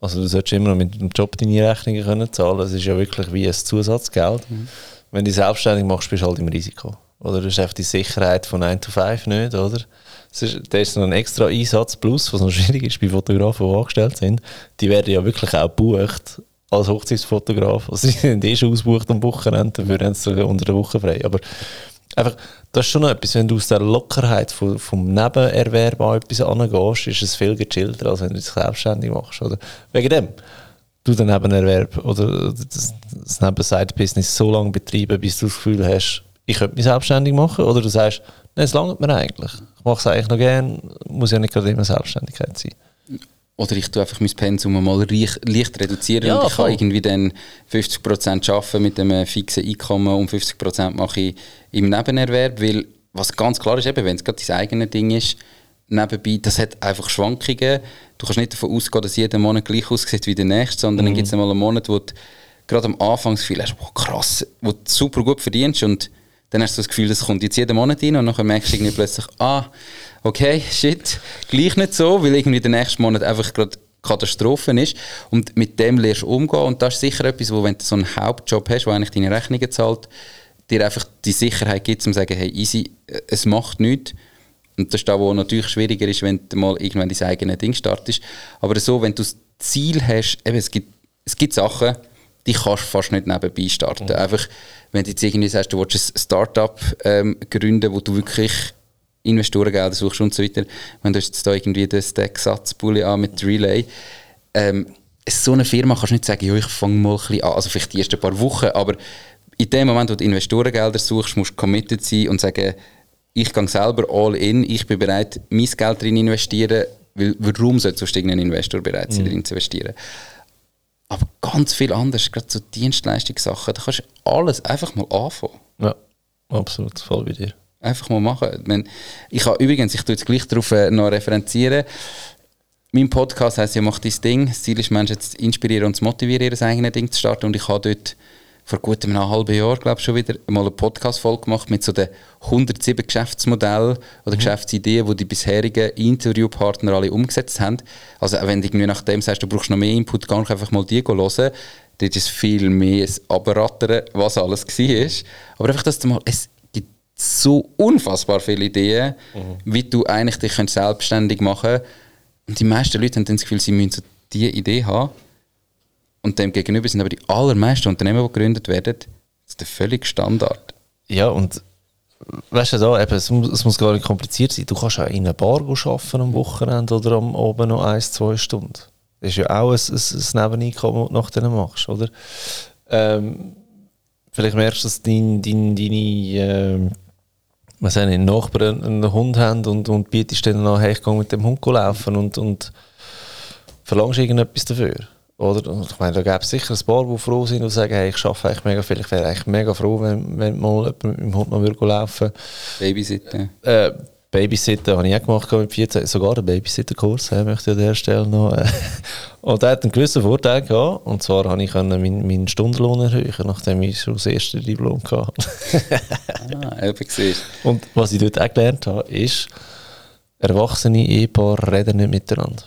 A: also du solltest immer noch mit dem Job deine Rechnungen können zahlen, das ist ja wirklich wie ein Zusatzgeld. Mhm. Wenn du selbstständig machst, bist du halt im Risiko. Oder du hast einfach die Sicherheit von 9 to 5 nicht, oder? Das ist, das ist noch ein extra Einsatz plus, was noch schwierig ist bei Fotografen, die angestellt sind. Die werden ja wirklich auch gebucht als Hochzeitsfotograf. Also sie sind eh schon ausgebucht am Wochenende, dafür haben sie unter der Woche frei. Aber einfach, das ist schon noch etwas, wenn du aus der Lockerheit vom, vom Nebenerwerb an etwas angehst, ist es viel gechillter, als wenn du dich selbstständig machst. Oder? Wegen dem du den Nebenerwerb oder das, das Nebenside-Business so lange betreiben, bis du das Gefühl hast, ich könnte mich selbstständig machen, oder du sagst, nein, es langt mir eigentlich. Ich mache es eigentlich noch gerne, muss ja nicht gerade immer Selbstständigkeit sein.
B: Oder ich tue einfach mein Pensum mal leicht reduzieren ja, und ich voll. kann irgendwie dann 50% arbeiten mit einem fixen Einkommen und 50% mache ich im Nebenerwerb, weil was ganz klar ist, eben, wenn es gerade dein eigenes Ding ist, nebenbei, das hat einfach Schwankungen. Du kannst nicht davon ausgehen, dass jeder Monat gleich aussieht wie der nächste, sondern mhm. dann gibt es einmal einen Monat, wo du gerade am Anfang das Gefühl hast, wow, krass, wo du super gut verdienst und dann hast du das Gefühl, das kommt jetzt jeden Monat rein und dann merkst du irgendwie plötzlich, ah, okay, shit, gleich nicht so, weil irgendwie der nächste Monat einfach gerade Katastrophe ist. Und mit dem lernst du umgehen. Und das ist sicher etwas, wo, wenn du so einen Hauptjob hast, wo eigentlich deine Rechnungen zahlt, dir einfach die Sicherheit gibt, um zu sagen, hey, easy, es macht nichts. Und das ist da, wo natürlich schwieriger ist, wenn du mal irgendwann dein eigenes Ding startest. Aber so, wenn du das Ziel hast, eben, es gibt, es gibt Sachen, die kannst du fast nicht nebenbei starten. Mhm. Einfach, wenn du jetzt irgendwie sagst, du willst ein Startup ähm, gründen, wo du wirklich Investorengelder suchst und so weiter, wenn du jetzt da irgendwie den Stack-Satzpulli an mit Relay, ähm, so eine Firma kannst du nicht sagen, ich fange mal ein bisschen an, also vielleicht die ersten paar Wochen, aber in dem Moment, wo du Investorengelder suchst, musst du committed sein und sagen, ich gehe selber all in, ich bin bereit, mein Geld drin investieren, weil warum sollte sonst irgendein Investor bereit sein, mhm. drin zu investieren? Aber ganz viel anders, gerade so Dienstleistungssachen, da kannst du alles einfach mal anfangen.
A: Ja, absolut, voll bei dir.
B: Einfach mal machen. Ich habe übrigens, ich tue jetzt gleich darauf äh, noch referenzieren, mein Podcast heisst ja «Mach dein Ding». Das Ziel ist, Menschen zu inspirieren und zu motivieren, ihr eigenes Ding zu starten. Und ich habe dort vor gut einem halben Jahr, glaube ich, schon wieder mal eine Podcast-Folge gemacht mit so den 107 Geschäftsmodellen oder mhm. Geschäftsideen, die die bisherigen Interviewpartner alle umgesetzt haben. Also wenn du irgendwie nach dem sagst, du brauchst noch mehr Input, gar nicht einfach mal die hören. Dort ist viel mehr Abrattern, was alles war. Aber einfach, dass du mal, es gibt so unfassbar viele Ideen, mhm. wie du eigentlich dich selbstständig machen kannst. Und die meisten Leute haben dann das Gefühl, sie müssen so diese Idee haben und dem gegenüber sind aber die allermeisten Unternehmen, die gegründet werden, ist der völlig Standard.
A: Ja, und weißt du, da, eben, es, muss, es muss gar nicht kompliziert sein. Du kannst auch in einer Bar arbeiten am Wochenende oder am Abend noch ein, zwei Stunden. Das ist ja auch ein, ein, ein Nebeneinkommen, das du nachher machst, oder? Ähm, vielleicht merkst du, dass dein, dein, deine, äh, wenn seine Nachbarn einen Hund haben und, und bietest dann an, hey, ich gehe mit dem Hund laufen und, und verlangst irgendetwas dafür. Oder? Und ich meine, da gäbe es sicher ein paar, die froh sind und sagen, hey, ich arbeite eigentlich mega viel. Ich wäre eigentlich mega froh, wenn, wenn mal jemand mit dem Hund noch würde laufen
B: Babysitten.
A: äh, Babysitten habe ich auch gemacht mit 14, sogar den Babysitter-Kurs, äh, möchte ich an der Stelle noch. Äh. [laughs] Und der hat einen gewissen Vorteil gehabt, und zwar habe ich meinen, meinen Stundenlohn erhöhen, nachdem ich schon das erste Diplom hatte. [laughs]
B: ah, eben siehst
A: Und was ich dort auch gelernt habe, ist, erwachsene Ehepaare reden nicht miteinander.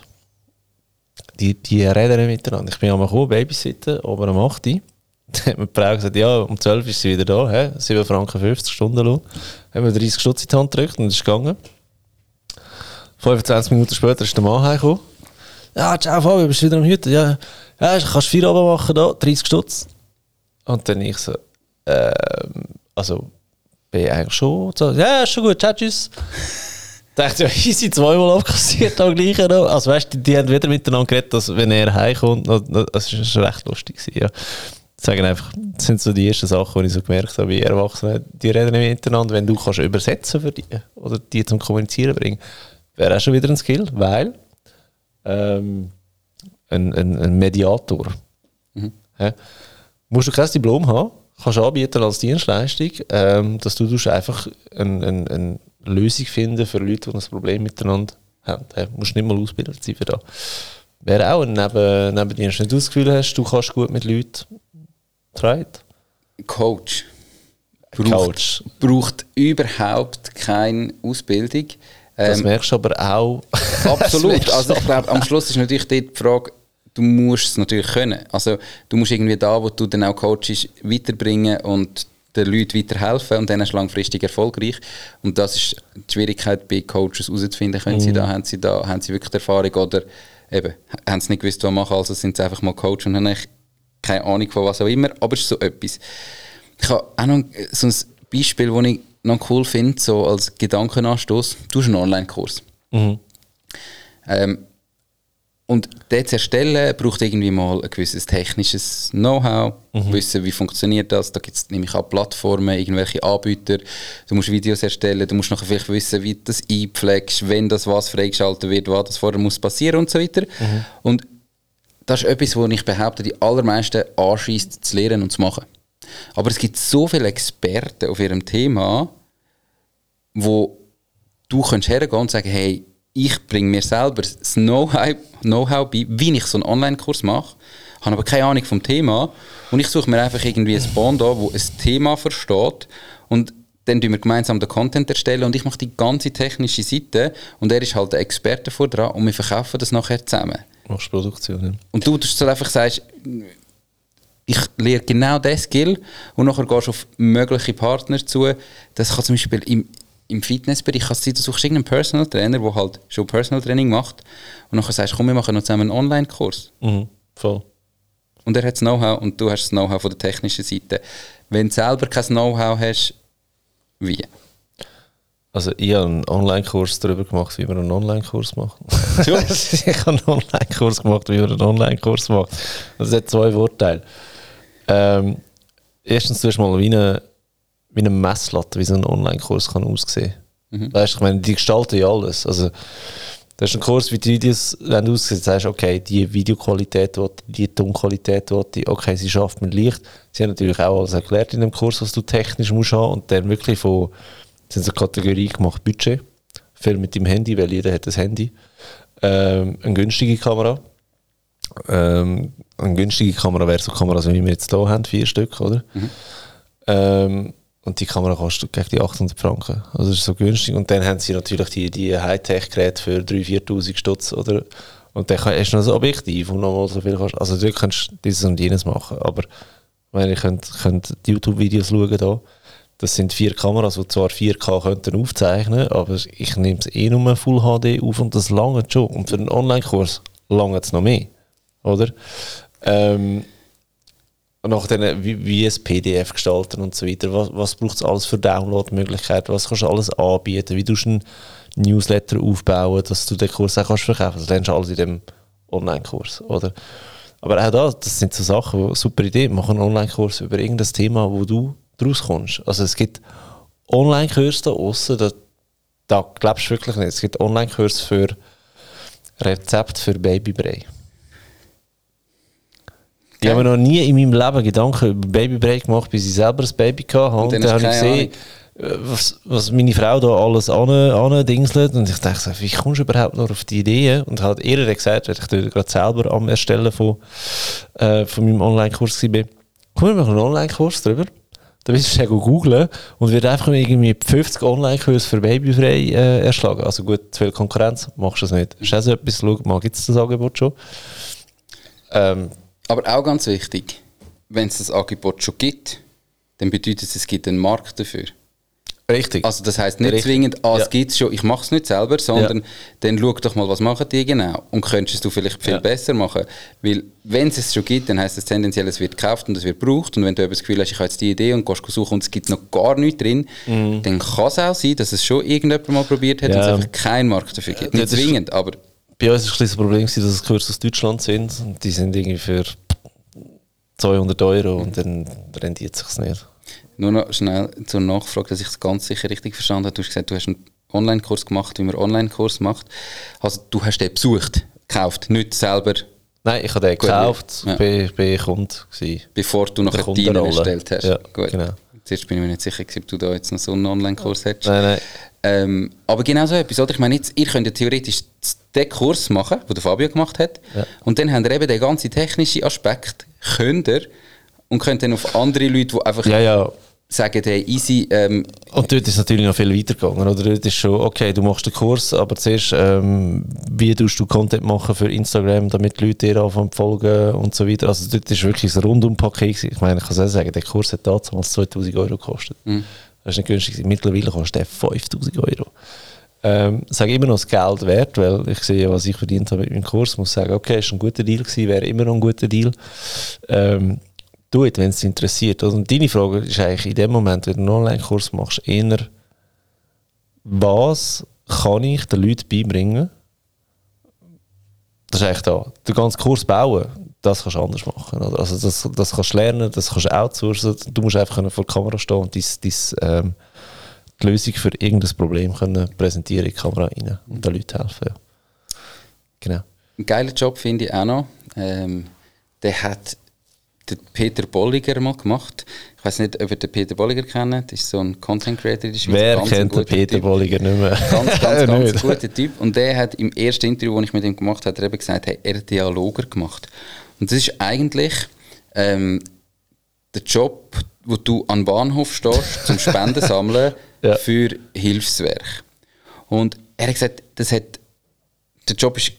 A: Die, die reden miteinander. Ich bin einmal gekommen, Babysitten, aber am 8 Uhr. Dann hat mir die Frau gesagt, ja, um 12 Uhr ist sie wieder da, he? 7 Franken 50 Stunden Lohn. Haben wir 30 Stutz in die Hand gedrückt und ist gegangen. 25 Minuten später ist der Mann heimgekommen. Ja, ciao Fabio, bist du wieder am Hüten? Ja, ja kannst vier Abend machen da, 30 Stutz. Und dann ich so, ähm, also, bin ich eigentlich schon, so, ja, ist schon gut, ciao, tschüss. Dachte ja, easy, zweimal abkassiert am gleichen noch. Also weißt du, die, die haben wieder miteinander geredet, dass wenn er heimkommt, das war recht lustig. Gewesen, ja sagen einfach, das sind so die ersten Sachen, die ich so gemerkt habe, wie Erwachsene, die reden nicht miteinander, wenn du kannst übersetzen für die oder die zum Kommunizieren bringen, wäre auch schon wieder ein Skill, weil ähm, ein, ein, ein Mediator, mhm. ja, musst du kein Diplom haben, kannst du anbieten als Dienstleistung, ähm, dass du einfach ein, ein Lösung finden für Leute, die ein Problem miteinander haben. Du musst nicht mal ausbilden sein für das. Wäre auch ein Neben Nebendienst. Wenn du das Gefühl hast, du kannst gut mit Leuten Right?
B: Coach. Braucht, Coach. braucht überhaupt keine Ausbildung.
A: das ähm, merkst du aber auch. [laughs]
B: Absolut. also ich glaube, am Schluss ist natürlich die Frage, du musst es natürlich können. Also du musst irgendwie da, wo du dann auch coachst, weiterbringen und den Leuten weiterhelfen und dann hast du langfristig erfolgreich. Und das ist die Schwierigkeit bei Coaches herauszufinden, können mm. sie mhm. da, haben sie da, haben sie wirklich Erfahrung oder eben, haben sie nicht gewusst, was machen, also sind sie einfach mal Coach und haben keine Ahnung von was auch immer, aber es ist so etwas. Ich habe auch noch so ein Beispiel, das ich noch cool finde, so als Gedankenanstoß. Du hast einen Online-Kurs. Mhm. Ähm, und den zu erstellen, braucht irgendwie mal ein gewisses technisches Know-how, mhm. wissen, wie funktioniert das. Da gibt es nämlich auch Plattformen, irgendwelche Anbieter. Du musst Videos erstellen, du musst nachher vielleicht wissen, wie du das einpflegst, wenn das was freigeschaltet wird, was das vorher muss passieren und so weiter. Mhm. Und das ist etwas, wo ich behaupte, die allermeisten anschießt zu lernen und zu machen. Aber es gibt so viele Experten auf ihrem Thema, wo du kannst hergehen und sagen, hey, ich bringe mir selber das Know-how Know bei, wie ich so einen Online-Kurs mache, habe aber keine Ahnung vom Thema und ich suche mir einfach irgendwie ein Band an, wo ein Thema versteht und dann tun wir gemeinsam den Content erstellen und ich mache die ganze technische Seite und er ist halt der Experte vor dran und wir verkaufen das nachher zusammen.
A: Machst Produktion, ja.
B: Und du, dass du einfach sagst, ich lerne genau diesen Skill und nachher gehst du auf mögliche Partner zu. Das kann zum Beispiel im, im Fitnessbereich kann sein, du suchst irgendeinen Personal Trainer, der halt schon Personal Training macht und nachher sagst, komm, wir machen noch zusammen einen Online-Kurs.
A: Mhm, voll.
B: Und er hat das Know-how und du hast das Know-how von der technischen Seite. Wenn du selber kein Know-how hast, wie?
A: Also ich habe einen Online-Kurs darüber gemacht, wie man einen Online-Kurs macht. [laughs] ich habe einen Online-Kurs gemacht, wie man einen Online-Kurs macht. Das hat zwei Vorteile. Ähm, erstens, du hast mal wie eine, wie eine Messlatte, wie so ein Online-Kurs kann aussehen kann. Mhm. Weißt, ich meine, die gestalten ja alles. Also, du hast einen Kurs, wie die Videos wenn aussehen, sagst okay, die Videoqualität, die Tonqualität, okay, sie schafft mit Licht. Sie haben natürlich auch alles erklärt in dem Kurs, was du technisch musst haben und dann wirklich von sind so eine Kategorie gemacht, Budget. Für mit dem Handy, weil jeder hat ein Handy. Ähm, eine günstige Kamera. Ähm, eine günstige Kamera wäre so Kameras, wie wir jetzt hier haben, vier Stück, oder? Mhm. Ähm, und die Kamera kostet gegen die 800 Franken. Also das ist so günstig. Und dann haben sie natürlich die, die Hightech-Geräte für 3'000, 4'000 Stutz? Und dann hast du noch ein Objektiv und nochmal so viel kannst. Also du kannst dieses und jenes machen. Aber meine, ihr könnt, könnt YouTube-Videos schauen hier. Das sind vier Kameras, die zwar 4K könnten aufzeichnen, aber ich nehme es eh nur Full HD auf und das lange schon. Und für einen Online-Kurs lange es noch mehr, oder? Ähm, nach dann, wie, wie ein PDF gestalten und so weiter. Was, was braucht es alles für Download-Möglichkeiten? Was kannst du alles anbieten? Wie tust du einen Newsletter aufbauen, dass du den Kurs auch kannst verkaufen kannst? Das lernst du alles in dem Online-Kurs? Aber auch da, das sind so Sachen, super Idee. Mach einen Online-Kurs über irgendein Thema, wo du daraus kommst. Also es gibt Online-Kurse da draussen, da, da glaubst du wirklich nicht. Es gibt Online-Kurse für Rezepte für Babybrei. Ich
B: Geil.
A: habe noch nie in meinem Leben Gedanken über Babybrei gemacht, bis ich selber ein Baby hatte. Und,
B: dann
A: dann habe ich gesehen, äh, was, was meine Frau da alles an- andingselt. Und ich dachte, so, wie kommst du überhaupt noch auf die Idee? Und hat ihr dann gesagt, weil ich gerade selber am Erstellen von, äh, von meinem Online-Kurs war, komm, wir machen einen Online-Kurs drüber. Da bist du schnell googeln und wird einfach irgendwie 50 Online-Kurse für Babyfrei äh, erschlagen. Also gut, zu viel Konkurrenz, machst du das nicht. Ist das so etwas, schau mal, gibt es das Angebot schon? Ähm,
B: Aber auch ganz wichtig, wenn es das Angebot schon gibt, dann bedeutet es, es gibt einen Markt dafür.
A: richtig.
B: Also das heißt nicht
A: Richtig.
B: zwingend, ah,
A: Ja.
B: es gibt es schon, ich mache es nicht selber, sondern dann schau doch mal, was machen die genau und könntest du vielleicht viel
A: Ja.
B: besser machen. Weil wenn es es schon gibt, dann heißt es tendenziell, es wird gekauft und es wird gebraucht und wenn du das Gefühl hast, ich habe jetzt die Idee und gehst suchen und es gibt noch gar nichts drin, dann kann es auch sein, dass es schon irgendjemand mal probiert hat und
A: Mhm. Ja.
B: es einfach keinen Markt dafür gibt. Nicht zwingend, aber
A: Bei uns war das Problem, dass es Kurse aus Deutschland sind und die sind irgendwie für 200 Euro und dann rendiert es sich nicht.
B: Nur noch schnell zur Nachfrage, dass ich es ganz sicher richtig verstanden habe. Du hast gesagt, du hast einen Online-Kurs gemacht, wie man Online-Kurs macht. Also du hast den besucht, gekauft, nicht selber,
A: Nein, ich habe den gekauft,
B: ja.
A: bin, bin Kunde gewesen.
B: bevor du nachher deinen erstellt hast.
A: Ja,
B: Gut.
A: genau.
B: Zuerst bin ich mir nicht sicher, ob du da jetzt noch so einen Online-Kurs hättest.
A: Nein, nein.
B: Ähm, aber genau so etwas, oder? Ich meine, jetzt, ihr könnt ja theoretisch den Kurs machen, den der Fabio gemacht hat,
A: Ja.
B: und dann habt ihr eben den ganzen technischen Aspekt, könnt ihr, und könnt dann auf andere Leute, die einfach
A: Ja, ja.
B: Sagen, hey, easy, ähm,
A: Und dort ist natürlich noch viel weiter gegangen. Oder? Dort ist schon, okay, du machst den Kurs, aber zuerst, ähm, wie tust du Content machen für Instagram, damit die Leute dir anfangen folgen und so weiter. Also dort ist wirklich ein Rundumpaket. Ich meine, ich kann es sagen, der Kurs hat damals 2000 Euro gekostet. Das ist nicht günstig. Mittlerweile kostet der 5000 Euro. Ähm, sage immer noch das Geld wert, weil ich sehe, was ich verdient habe mit meinem Kurs. muss sagen, okay, ist ein guter Deal gewesen, wäre immer noch ein guter Deal. Ähm, tu es, wenn es interessiert. Also, Und deine Frage ist eigentlich in dem Moment, wenn du einen Online-Kurs machst, eher, was kann ich den Leuten beibringen? Das ist eigentlich da. Den ganzen Kurs bauen, das kannst du anders machen. Also das, das kannst du lernen, das kannst du outsourcen. Du musst einfach vor der Kamera stehen und dies, dies, ähm, die Lösung für irgendein Problem können präsentieren in die Kamera rein und den Leuten helfen. Ja. Genau.
B: Ein geiler Job finde ich auch noch. Ähm, der hat der Peter Bolliger mal gemacht. Ich weiß nicht, ob ihr den Peter Bolliger kennt. Das ist so ein Content Creator in der Schweiz.
A: Wer
B: Ganz
A: kennt den Peter
B: Typ.
A: Bolliger nicht mehr?
B: Ganz, ganz, [laughs] ganz
A: Nicht.
B: guter Typ. Und der hat im ersten Interview, das ich mit ihm gemacht habe, hat er eben gesagt, hey, er hat Dialoger gemacht. Und das ist eigentlich ähm, der Job, wo du an den Bahnhof stehst, zum [laughs] Spenden sammeln [laughs]
A: Ja.
B: für Hilfswerk. Und er hat gesagt, das hat, der Job ist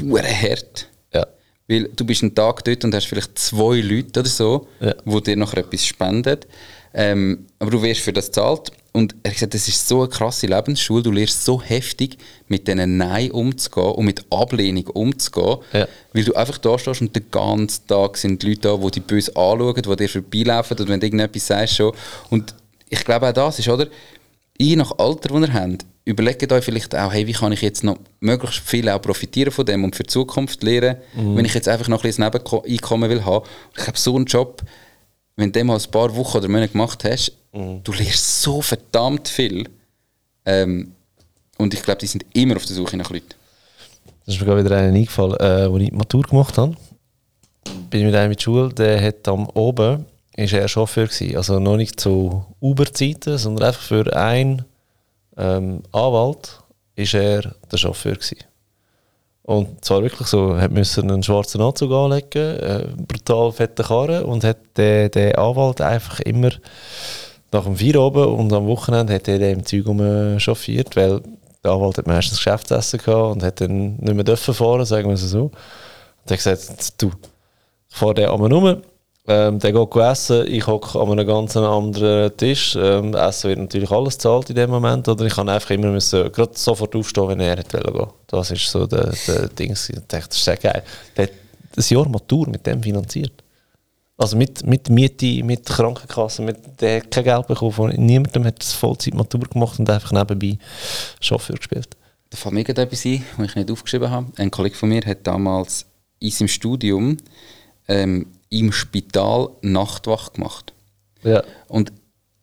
B: hart. Weil du bist einen Tag dort und hast vielleicht zwei Leute oder so,
A: Ja.
B: die dir nachher etwas spenden. Ähm, aber du wirst für das zahlt. Und er hat gesagt, das ist so eine krasse Lebensschule. Du lernst so heftig, mit diesen Nein umzugehen und mit Ablehnung umzugehen.
A: Ja.
B: Weil du einfach da stehst und den ganzen Tag sind die Leute da, die dich böse anschauen, die dir vorbeilaufen und wenn du irgendetwas sagst schon. Und ich glaube auch das ist, oder? Je nach Alter, das ihr habt, überlegt euch vielleicht auch, hey, wie kann ich jetzt noch möglichst viel auch profitieren von dem und für die Zukunft lernen, wenn ich jetzt einfach noch ein bisschen ein Nebeneinkommen will haben. Ich glaube, so einen Job, wenn du den mal ein paar Wochen oder Monate gemacht hast, du lernst so verdammt viel. Ähm, und ich glaube, die sind immer auf der Suche nach Leuten.
A: Das ist mir gerade wieder einer eingefallen, äh, als ich die Matur gemacht habe. Bin ich mit einem in die Schule, der hat am oben, ist er Chauffeur gewesen. Also noch nicht zu Uber-Zeiten, sondern einfach für einen ähm, Anwalt ist er der Chauffeur gewesen. Und zwar wirklich so, er musste einen schwarzen Anzug anlegen, äh, brutal fette Karre und hat den, den Anwalt einfach immer nach dem Vier oben und am Wochenende hat er im Zeug um chauffiert, weil der Anwalt hat meistens Geschäftsessen gehabt und hat dann nicht mehr dürfen fahren, sagen wir es so. Und er hat gesagt, du, ich fahre den einmal rum, ähm, der geht essen, ich hocke an einem ganz anderen Tisch. Ähm, Essen wird natürlich alles zahlt in dem Moment, oder ich kann einfach immer müssen, gerade sofort aufstehen, wenn er wollen gehen. Das ist so der, der Ding. Ich dachte, das ist sehr geil. Der hat ein Jahr Matur mit dem finanziert. Also mit, mit Miete, mit Krankenkasse, mit, der hat kein Geld bekommen. Niemandem hat das Vollzeit Matur gemacht und einfach nebenbei Chauffeur gespielt.
B: Da fällt mir gerade etwas ein, was ich nicht aufgeschrieben habe. Ein Kollege von mir hat damals in seinem Studium ähm, im Spital Nachtwacht gemacht.
A: Ja.
B: Und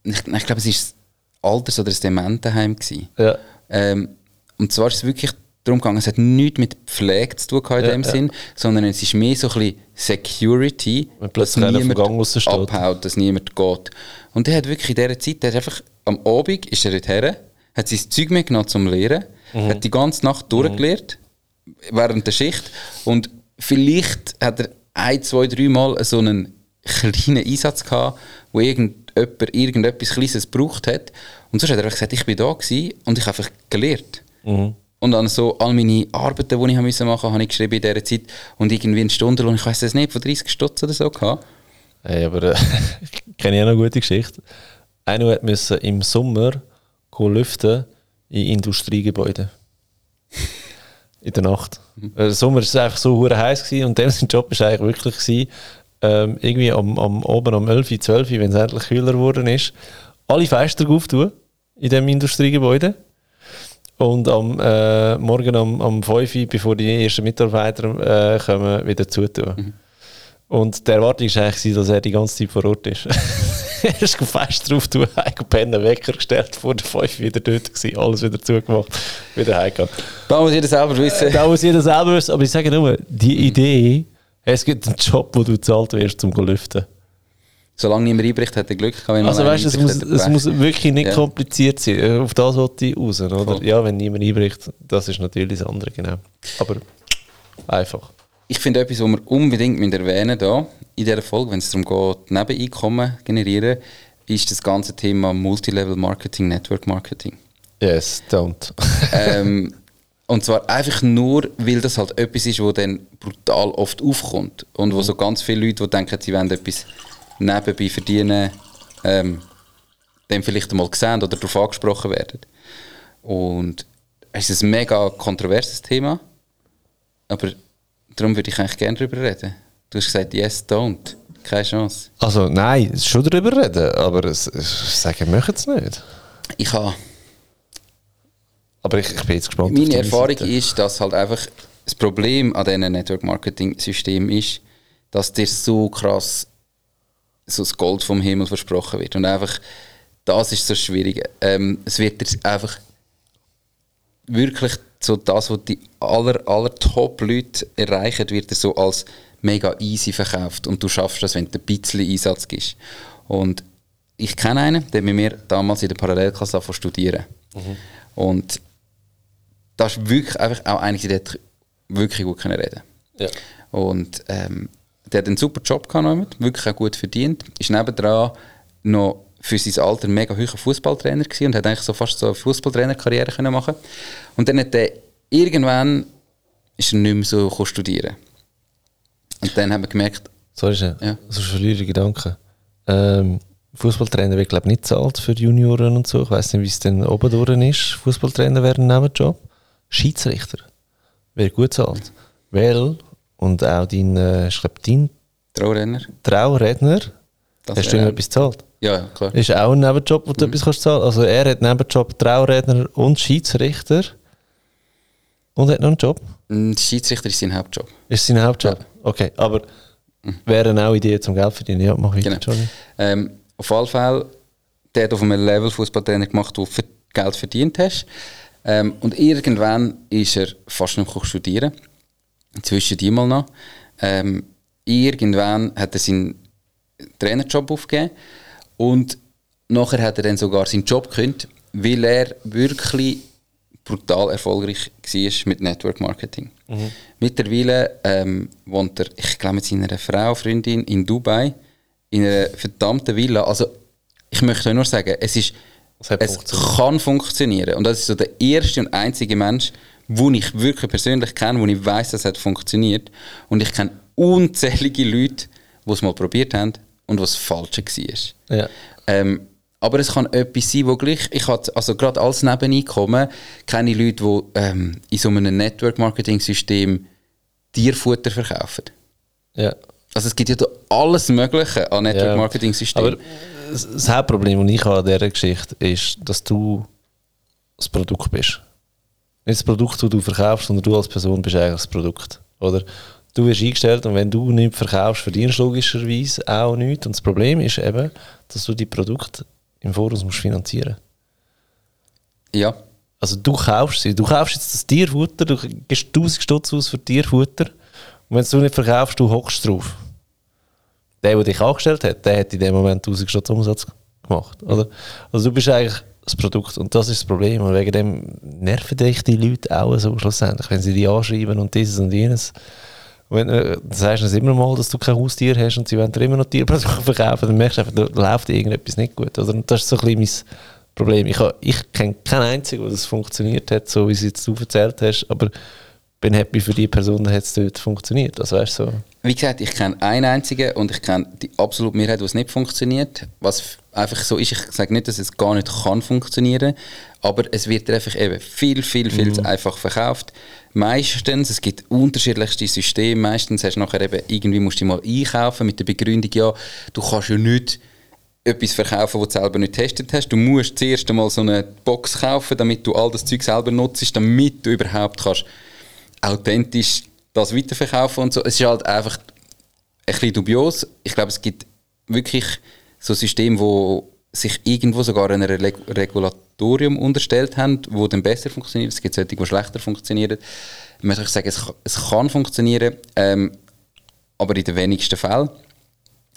B: ich, ich glaube, es ist Alters- oder ein Dementenheim. Gewesen.
A: Ja.
B: Ähm, und zwar ist es wirklich darum gegangen, es hat nichts mit Pflege zu tun in
A: Ja,
B: dem
A: ja.
B: Sinn, sondern es ist mehr so ein bisschen Security,
A: raus steht.
B: abhaut, dass niemand geht. Und der hat wirklich in dieser Zeit, der hat einfach, am Abend ist er dort her, hat sein Zeug mitgenommen zum Lehren,
A: Mhm.
B: hat die ganze Nacht durchgelehrt, während der Schicht und vielleicht hat er ein, zwei, drei Mal so einen kleinen Einsatz gehabt, wo irgendjemand irgendetwas Kleines gebraucht hat. Und sonst hat er einfach gesagt, ich bin da gewesen und ich habe einfach gelehrt.
A: Mhm.
B: Und dann so all meine Arbeiten, die ich machen, habe ich geschrieben in dieser Zeit und irgendwie eine Stunde und ich weiß es nicht, von 30 Stutz oder so gehabt.
A: Hey, aber äh, [laughs] ich kenne ja noch eine gute Geschichte. Einer hat müssen im Sommer lüften in Industriegebäuden. In der Nacht. Der Sommer war es einfach so hure heiß gewesen und dem [laughs] sein Job war eigentlich wirklich gewesen, ähm, irgendwie am, am, oben um 11, 12, wenn es endlich kühler geworden ist, alle Fenster auftun in dem Industriegebäude und am äh, morgen um, um 5 Uhr, bevor die ersten Mitarbeiter äh, kommen, wieder zutun. Und die Erwartung war eigentlich, dass er die ganze Zeit vor Ort ist. [laughs] [laughs] er ist fest drauf, [laughs] hast Pennen Wecker gestellt, vor der 5 wieder dort gewesen, alles wieder zugemacht, wieder heimgegangen.
B: Da muss jeder selber wissen.
A: Da muss jeder selber wissen, aber ich sage nur, die Idee, es gibt einen Job, wo du bezahlt wirst, zum zu lüften.
B: Solange niemand einbricht, hat er Glück gehabt.
A: Also weißt du, es muss, es muss wirklich nicht
B: Ja.
A: kompliziert sein. Äh, Auf das wollte ich raus, oder?
B: Voll.
A: Ja, wenn niemand einbricht, das ist natürlich das andere, genau. Aber einfach.
B: Ich finde etwas, was wir unbedingt erwähnen da in dieser Folge, wenn es darum geht, Nebeneinkommen generieren, ist das ganze Thema Multilevel Marketing, Network Marketing.
A: Yes, don't. [laughs]
B: ähm, und zwar einfach nur, weil das halt etwas ist, wo dann brutal oft aufkommt. Und wo so ganz viele Leute, die denken, sie wollen etwas nebenbei verdienen, ähm, dann vielleicht einmal gesehen oder darauf angesprochen werden. Und es ist ein mega kontroverses Thema, aber darum würde ich eigentlich gerne darüber reden. Du hast gesagt, yes, don't. Keine Chance.
A: Also nein, schon darüber reden, aber sagen möchten es nicht.
B: Ich habe
A: Aber ich, ich bin jetzt gespannt.
B: Meine Erfahrung
A: Seite.
B: ist, dass halt einfach das Problem an diesen Network-Marketing-Systemen ist, dass dir so krass so das Gold vom Himmel versprochen wird. Und einfach, das ist so schwierig. Ähm, es wird dir einfach wirklich so das, was die aller, aller Top-Leute erreichen, wird so als mega easy verkauft. Und du schaffst das, wenn du ein bisschen Einsatz gibst. Und ich kenne einen, der mit mir damals in der Parallelklasse studieren. Und das ist wirklich einfach auch einer, der hat wirklich gut können reden
A: Ja.
B: Und ähm, der hat einen super Job gehabt, wirklich auch gut verdient. Ist nebendran noch für sein Alter ein mega hoher Fußballtrainer gewesen und hat eigentlich so fast so eine Fußballtrainerkarriere können machen. Und dann hat er irgendwann ist er nicht mehr so studieren. Und dann haben wir gemerkt,
A: Sorry, ja. So verliere Gedanken. Ähm, Fußballtrainer wird glaube ich nicht zahlt für Junioren und so. Ich weiß nicht, wie es denn oben durch ist. Fußballtrainer wäre ein Nebenjob. Schiedsrichter wäre gut zahlt. Weil, und auch dein, äh, ich glaube, dein
B: Traurenner,
A: Trauredner,
B: das
A: hast du ihm etwas gezahlt?
B: Ja, ja, klar.
A: Ist auch ein Nebenjob, wo du etwas kannst zahlen Also er hat Nebenjob Trauredner und Schiedsrichter. Und hat noch einen Job.
B: Ein Schiedsrichter ist sein Hauptjob.
A: Ist sein Hauptjob? Okay, aber wären auch Ideen zum Geld verdienen. Ja, mach weiter,
B: Genau. Ähm, auf alle Fälle, der hat auf einem Level Fußballtrainer gemacht, wo du Geld verdient hast. Ähm, und irgendwann ist er fast nicht mehr studieren. Zwischen die mal noch. Ähm, irgendwann hat er seinen Trainerjob aufgegeben. Und nachher hat er dann sogar seinen Job gekündigt, weil er wirklich brutal erfolgreich war mit Network Marketing. Mittlerweile ähm, wohnt er, ich glaube, mit seiner Frau, Freundin in Dubai, in einer verdammten Villa. Also, ich möchte nur sagen, es, ist,
A: Es
B: kann funktionieren. Und das ist so der erste und einzige Mensch, den ich wirklich persönlich kenne, wo ich weiß, dass es hat funktioniert. Und ich kenne unzählige Leute, die es mal probiert haben und was falsch war.
A: Ja.
B: Ähm, aber es kann etwas sein, wo gleich, ich hatte, also gerade als Nebeneinkommen, kenne ich Leute, die ähm, in so einem Network-Marketing-System Tierfutter verkaufen.
A: ja.
B: Also es gibt ja da alles Mögliche an
A: Ja.
B: Network-Marketing-Systemen.
A: Aber das das Hauptproblem, das ich habe an dieser Geschichte, ist, dass du das Produkt bist. Nicht das Produkt, das du verkaufst, sondern du als Person bist eigentlich das Produkt. Oder? Du wirst eingestellt und wenn du nichts verkaufst, verdienst du logischerweise auch nichts. Und das Problem ist eben, dass du die Produkte im Voraus musst finanzieren
B: Ja.
A: Also du kaufst sie. Du kaufst jetzt das Tierfutter, du gibst 1000 Stutz aus für Tierfutter und wenn du nicht verkaufst, du hockst drauf. Der, der dich angestellt hat, der hat in dem Moment 1000 Stutz Umsatz gemacht. Oder? Also du bist eigentlich das Produkt und das ist das Problem. Und wegen dem nerven dich die Leute auch so schlussendlich, wenn sie die anschreiben und dieses und jenes. Wenn, äh, dann sagst du immer mal, dass du kein Haustier hast und sie wollen dir immer noch Tierprodukte [laughs] verkaufen, dann merkst du einfach, da läuft irgendetwas nicht gut. Oder? Das ist so ein mein Problem. Ich, ich kenne keinen einzigen, wo das funktioniert hat, so wie es jetzt du erzählt hast, aber bin happy für die Person, hat es dort funktioniert. Also, weißt, so.
B: Wie gesagt, ich kenne einen einzigen und ich kenne die absolute Mehrheit, wo es nicht funktioniert. Was einfach so ist, ich sage nicht, dass es gar nicht kann funktionieren, aber es wird einfach eben viel, viel, viel mhm. einfach verkauft. Meistens, es gibt unterschiedlichste Systeme, meistens hast du nachher eben, irgendwie musst du mal einkaufen mit der Begründung, ja, du kannst ja nicht etwas verkaufen, das du selber nicht getestet hast. Du musst zuerst einmal so eine Box kaufen, damit du all das Zeug selber nutzt, damit du überhaupt kannst authentisch das weiterverkaufen und so. Es ist halt einfach ein bisschen dubios. Ich glaube, es gibt wirklich so Systeme, wo sich irgendwo sogar einem Regulatorium unterstellt haben, wo dann besser funktioniert. Es gibt solche, die schlechter funktionieren. Ich möchte sagen, es, es kann funktionieren, ähm, aber in den wenigsten Fällen.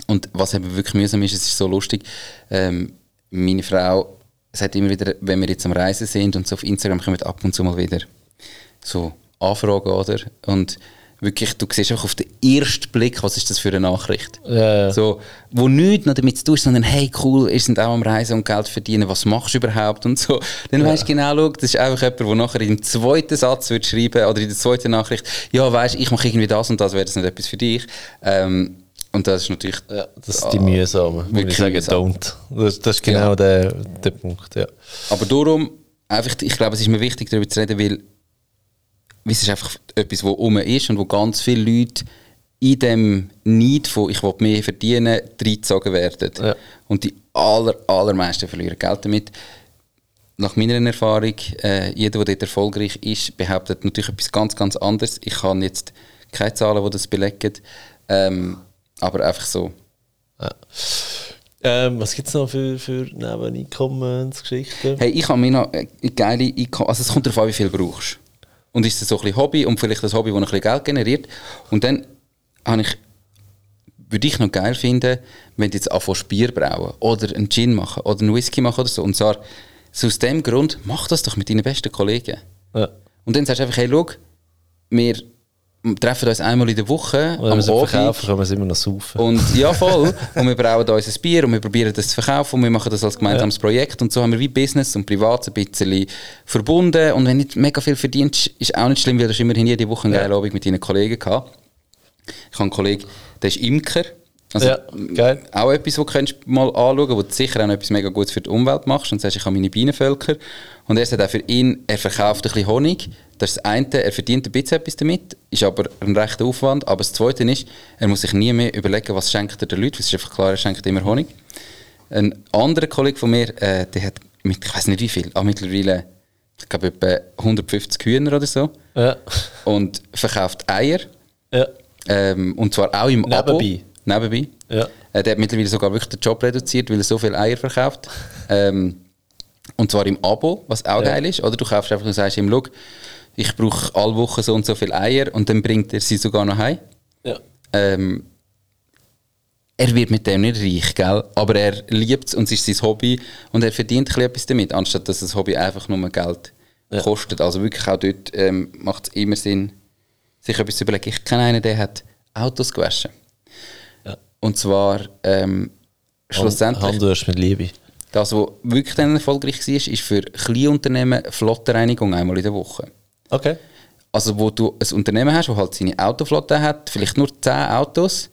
B: Und was eben wirklich mühsam ist, es ist so lustig, ähm, meine Frau sagt immer wieder, wenn wir jetzt am Reisen sind und so auf Instagram kommen ab und zu mal wieder so Anfragen, oder? Und wirklich, du siehst einfach auf den ersten Blick, was ist das für eine Nachricht.
A: Ja.
B: So, wo nichts noch damit zu tun ist, sondern hey, cool, ihr seid auch am Reisen und Geld verdienen, was machst du überhaupt und so. Dann ja. weißt du genau, schau, das ist einfach jemand, der nachher in dem zweiten Satz wird schreiben oder in der zweiten Nachricht, ja, weißt ich mache irgendwie das und das, wäre das nicht etwas für dich. Ähm, und das ist natürlich...
A: Ja, das ist die mühsame, muss ich sagen, don't. Das, das ist genau ja. der, der Punkt, ja.
B: Aber darum, einfach, ich glaube, es ist mir wichtig, darüber zu reden, weil es ist einfach etwas, was um ist und wo ganz viele Leute in dem Need von «ich will mehr verdienen» reingezogen werden. Ja. Und die aller, allermeisten verlieren Geld damit. Nach meiner Erfahrung, äh, jeder, der dort erfolgreich ist, behauptet natürlich etwas ganz, ganz anderes. Ich habe jetzt keine Zahlen, die das belegen, ähm, aber einfach so.
A: Ja. Ähm, was gibt es noch für, für Nebeneinkommensgeschichten?
B: Hey, ich habe mir noch eine geile Einkommen... Also es kommt darauf an, wie viel du brauchst. Und ist das so ein bisschen Hobby und vielleicht ein Hobby, das ein bisschen Geld generiert. Und dann habe ich, würde ich noch geil finden, wenn du jetzt anfängst Bier brauen oder einen Gin machen oder einen Whisky machen oder so. Und zwar so aus dem Grund, mach das doch mit deinen besten Kollegen.
A: Ja.
B: Und dann sagst du einfach, hey, schau, wir treffen uns einmal in der Woche
A: und am Abend. verkaufen, können wir es immer noch saufen.
B: Und, [laughs] ja, voll. und wir brauchen uns ein Bier und wir probieren das zu verkaufen und wir machen das als gemeinsames ja. Projekt. Und so haben wir wie Business und Privat ein bisschen verbunden. Und wenn du nicht mega viel verdienst, ist auch nicht schlimm, weil du immerhin jede Woche einen ja. geilen Abend mit deinen Kollegen gehabt. Ich habe einen Kollegen, der ist Imker. Also
A: ja, geil.
B: Auch etwas, das du mal anschauen wo du sicher auch etwas mega Gutes für die Umwelt machst und sagst, ich habe meine Bienenvölker. Und er sagt auch für ihn, er verkauft ein bisschen Honig. Das ist das eine, er verdient ein bisschen etwas damit, ist aber ein rechter Aufwand. Aber das zweite ist, er muss sich nie mehr überlegen, was schenkt er den Leuten, es ist einfach klar, er schenkt immer Honig. Ein anderer Kollege von mir, äh, der hat, mit, ich weiß nicht wie viel, aber mittlerweile, ich glaube etwa 150 Hühner oder so.
A: Ja.
B: Und verkauft Eier.
A: Ja.
B: Ähm, und zwar auch im
A: Nebenbei.
B: Abo. Nebenbei.
A: Ja.
B: Äh, der hat mittlerweile sogar wirklich den Job reduziert, weil er so viele Eier verkauft. ähm, und zwar im Abo, was auch ja. geil ist. Oder du kaufst einfach und sagst ihm, schau, ich brauche alle Woche so und so viele Eier und dann bringt er sie sogar noch heim.
A: Ja.
B: Ähm, er wird mit dem nicht reich, gell? aber er liebt es und es ist sein Hobby und er verdient etwas damit, anstatt dass das Hobby einfach nur Geld ja. kostet. Also wirklich auch dort ähm, macht es immer Sinn, sich etwas zu überlegen. Ich kenne einen, der hat Autos gewaschen. Und zwar ähm, schlussendlich...
A: Handwerst mit Liebe.
B: Das, was wirklich dann erfolgreich war, ist für Kleinunternehmen Flottenreinigung einmal in der Woche.
A: Okay.
B: Also wo du ein Unternehmen hast, das halt seine Autoflotte hat, vielleicht nur 10 Autos,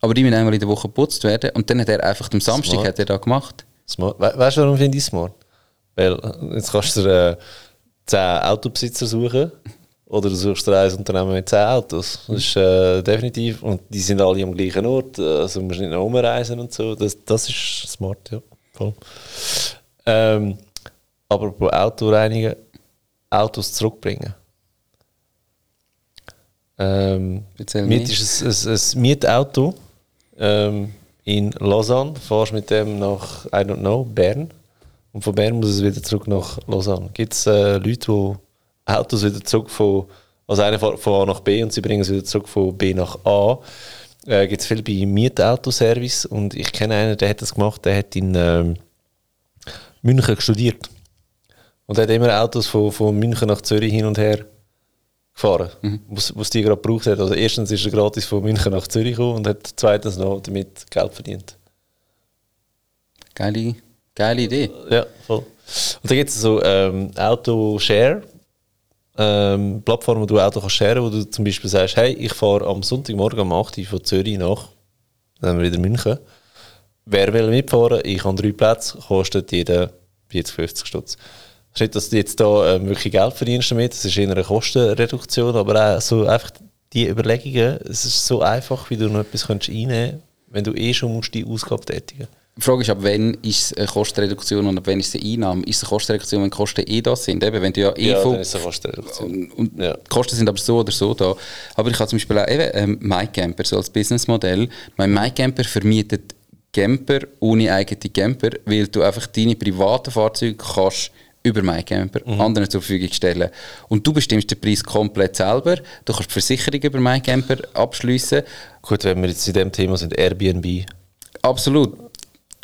B: aber die müssen einmal in der Woche geputzt werden. Und dann hat er einfach am Samstag hat er da gemacht.
A: Smart. We weißt du, warum finde ich smart? Weil jetzt kannst du äh, 10 Autobesitzer suchen oder du suchst dir ein Unternehmen mit 10 Autos. Das ist äh, definitiv. Und die sind alle am gleichen Ort. Also musst nicht noch umreisen und so. Das, das ist smart, ja. Voll. Ähm, aber bei Autoreinigen, Autos zurückbringen. Ähm, mit ist ein, ein, ein Mietauto ähm, in Lausanne. Du fährst mit dem nach, I don't know, Bern Und von Bern muss es wieder zurück nach Lausanne. Gibt es äh, Leute, die Autos wieder zurück von, also einer von A nach B und sie bringen es wieder zurück von B nach A. Äh, Gibt es viel bei Mietautoservice und ich kenne einen, der hat das gemacht, der hat in ähm, München studiert. Und hat immer Autos von, von München nach Zürich hin und her gefahren, mhm. was, was die gerade gebraucht hat. Also erstens ist er gratis von München nach Zürich gekommen und hat zweitens noch damit Geld verdient.
B: Geile, geile Idee.
A: Ja, voll. Und da gibt es so ähm, Auto-Share, ähm, Plattformen, wo du Auto kannst sharen, wo du zum Beispiel sagst, hey, ich fahre am Sonntagmorgen um 8 Uhr von Zürich nach, dann wieder München. Wer will mitfahren? Ich habe drei Plätze, kostet jeder 40, 50 Stutz. Es ist nicht, dass du jetzt da ähm, wirklich Geld verdienst damit, es ist eher eine Kostenreduktion, aber auch so einfach die Überlegungen, es ist so einfach, wie du noch etwas einnehmen kannst, wenn du eh schon musst die Ausgabe tätigen musst.
B: Die Frage ist, ab wann ist es eine Kostenreduktion und ab wann ist es eine Einnahme? Ist es eine Kostenreduktion, wenn die Kosten eh da sind? Eben, wenn du ja eh
A: ja,
B: von,
A: dann ist es eine Kostenreduktion.
B: Und ja. Die Kosten sind aber so oder so da. Aber ich habe zum Beispiel auch eben ähm, MyCamper so als Businessmodell. Mein MyCamper vermietet Camper ohne eigene Camper, weil du einfach deine privaten Fahrzeuge kannst über MyCamper mhm. anderen zur Verfügung stellen. Und du bestimmst den Preis komplett selber. Du kannst die Versicherung über MyCamper abschließen.
A: Gut, wenn wir jetzt in dem Thema sind, Airbnb.
B: Absolut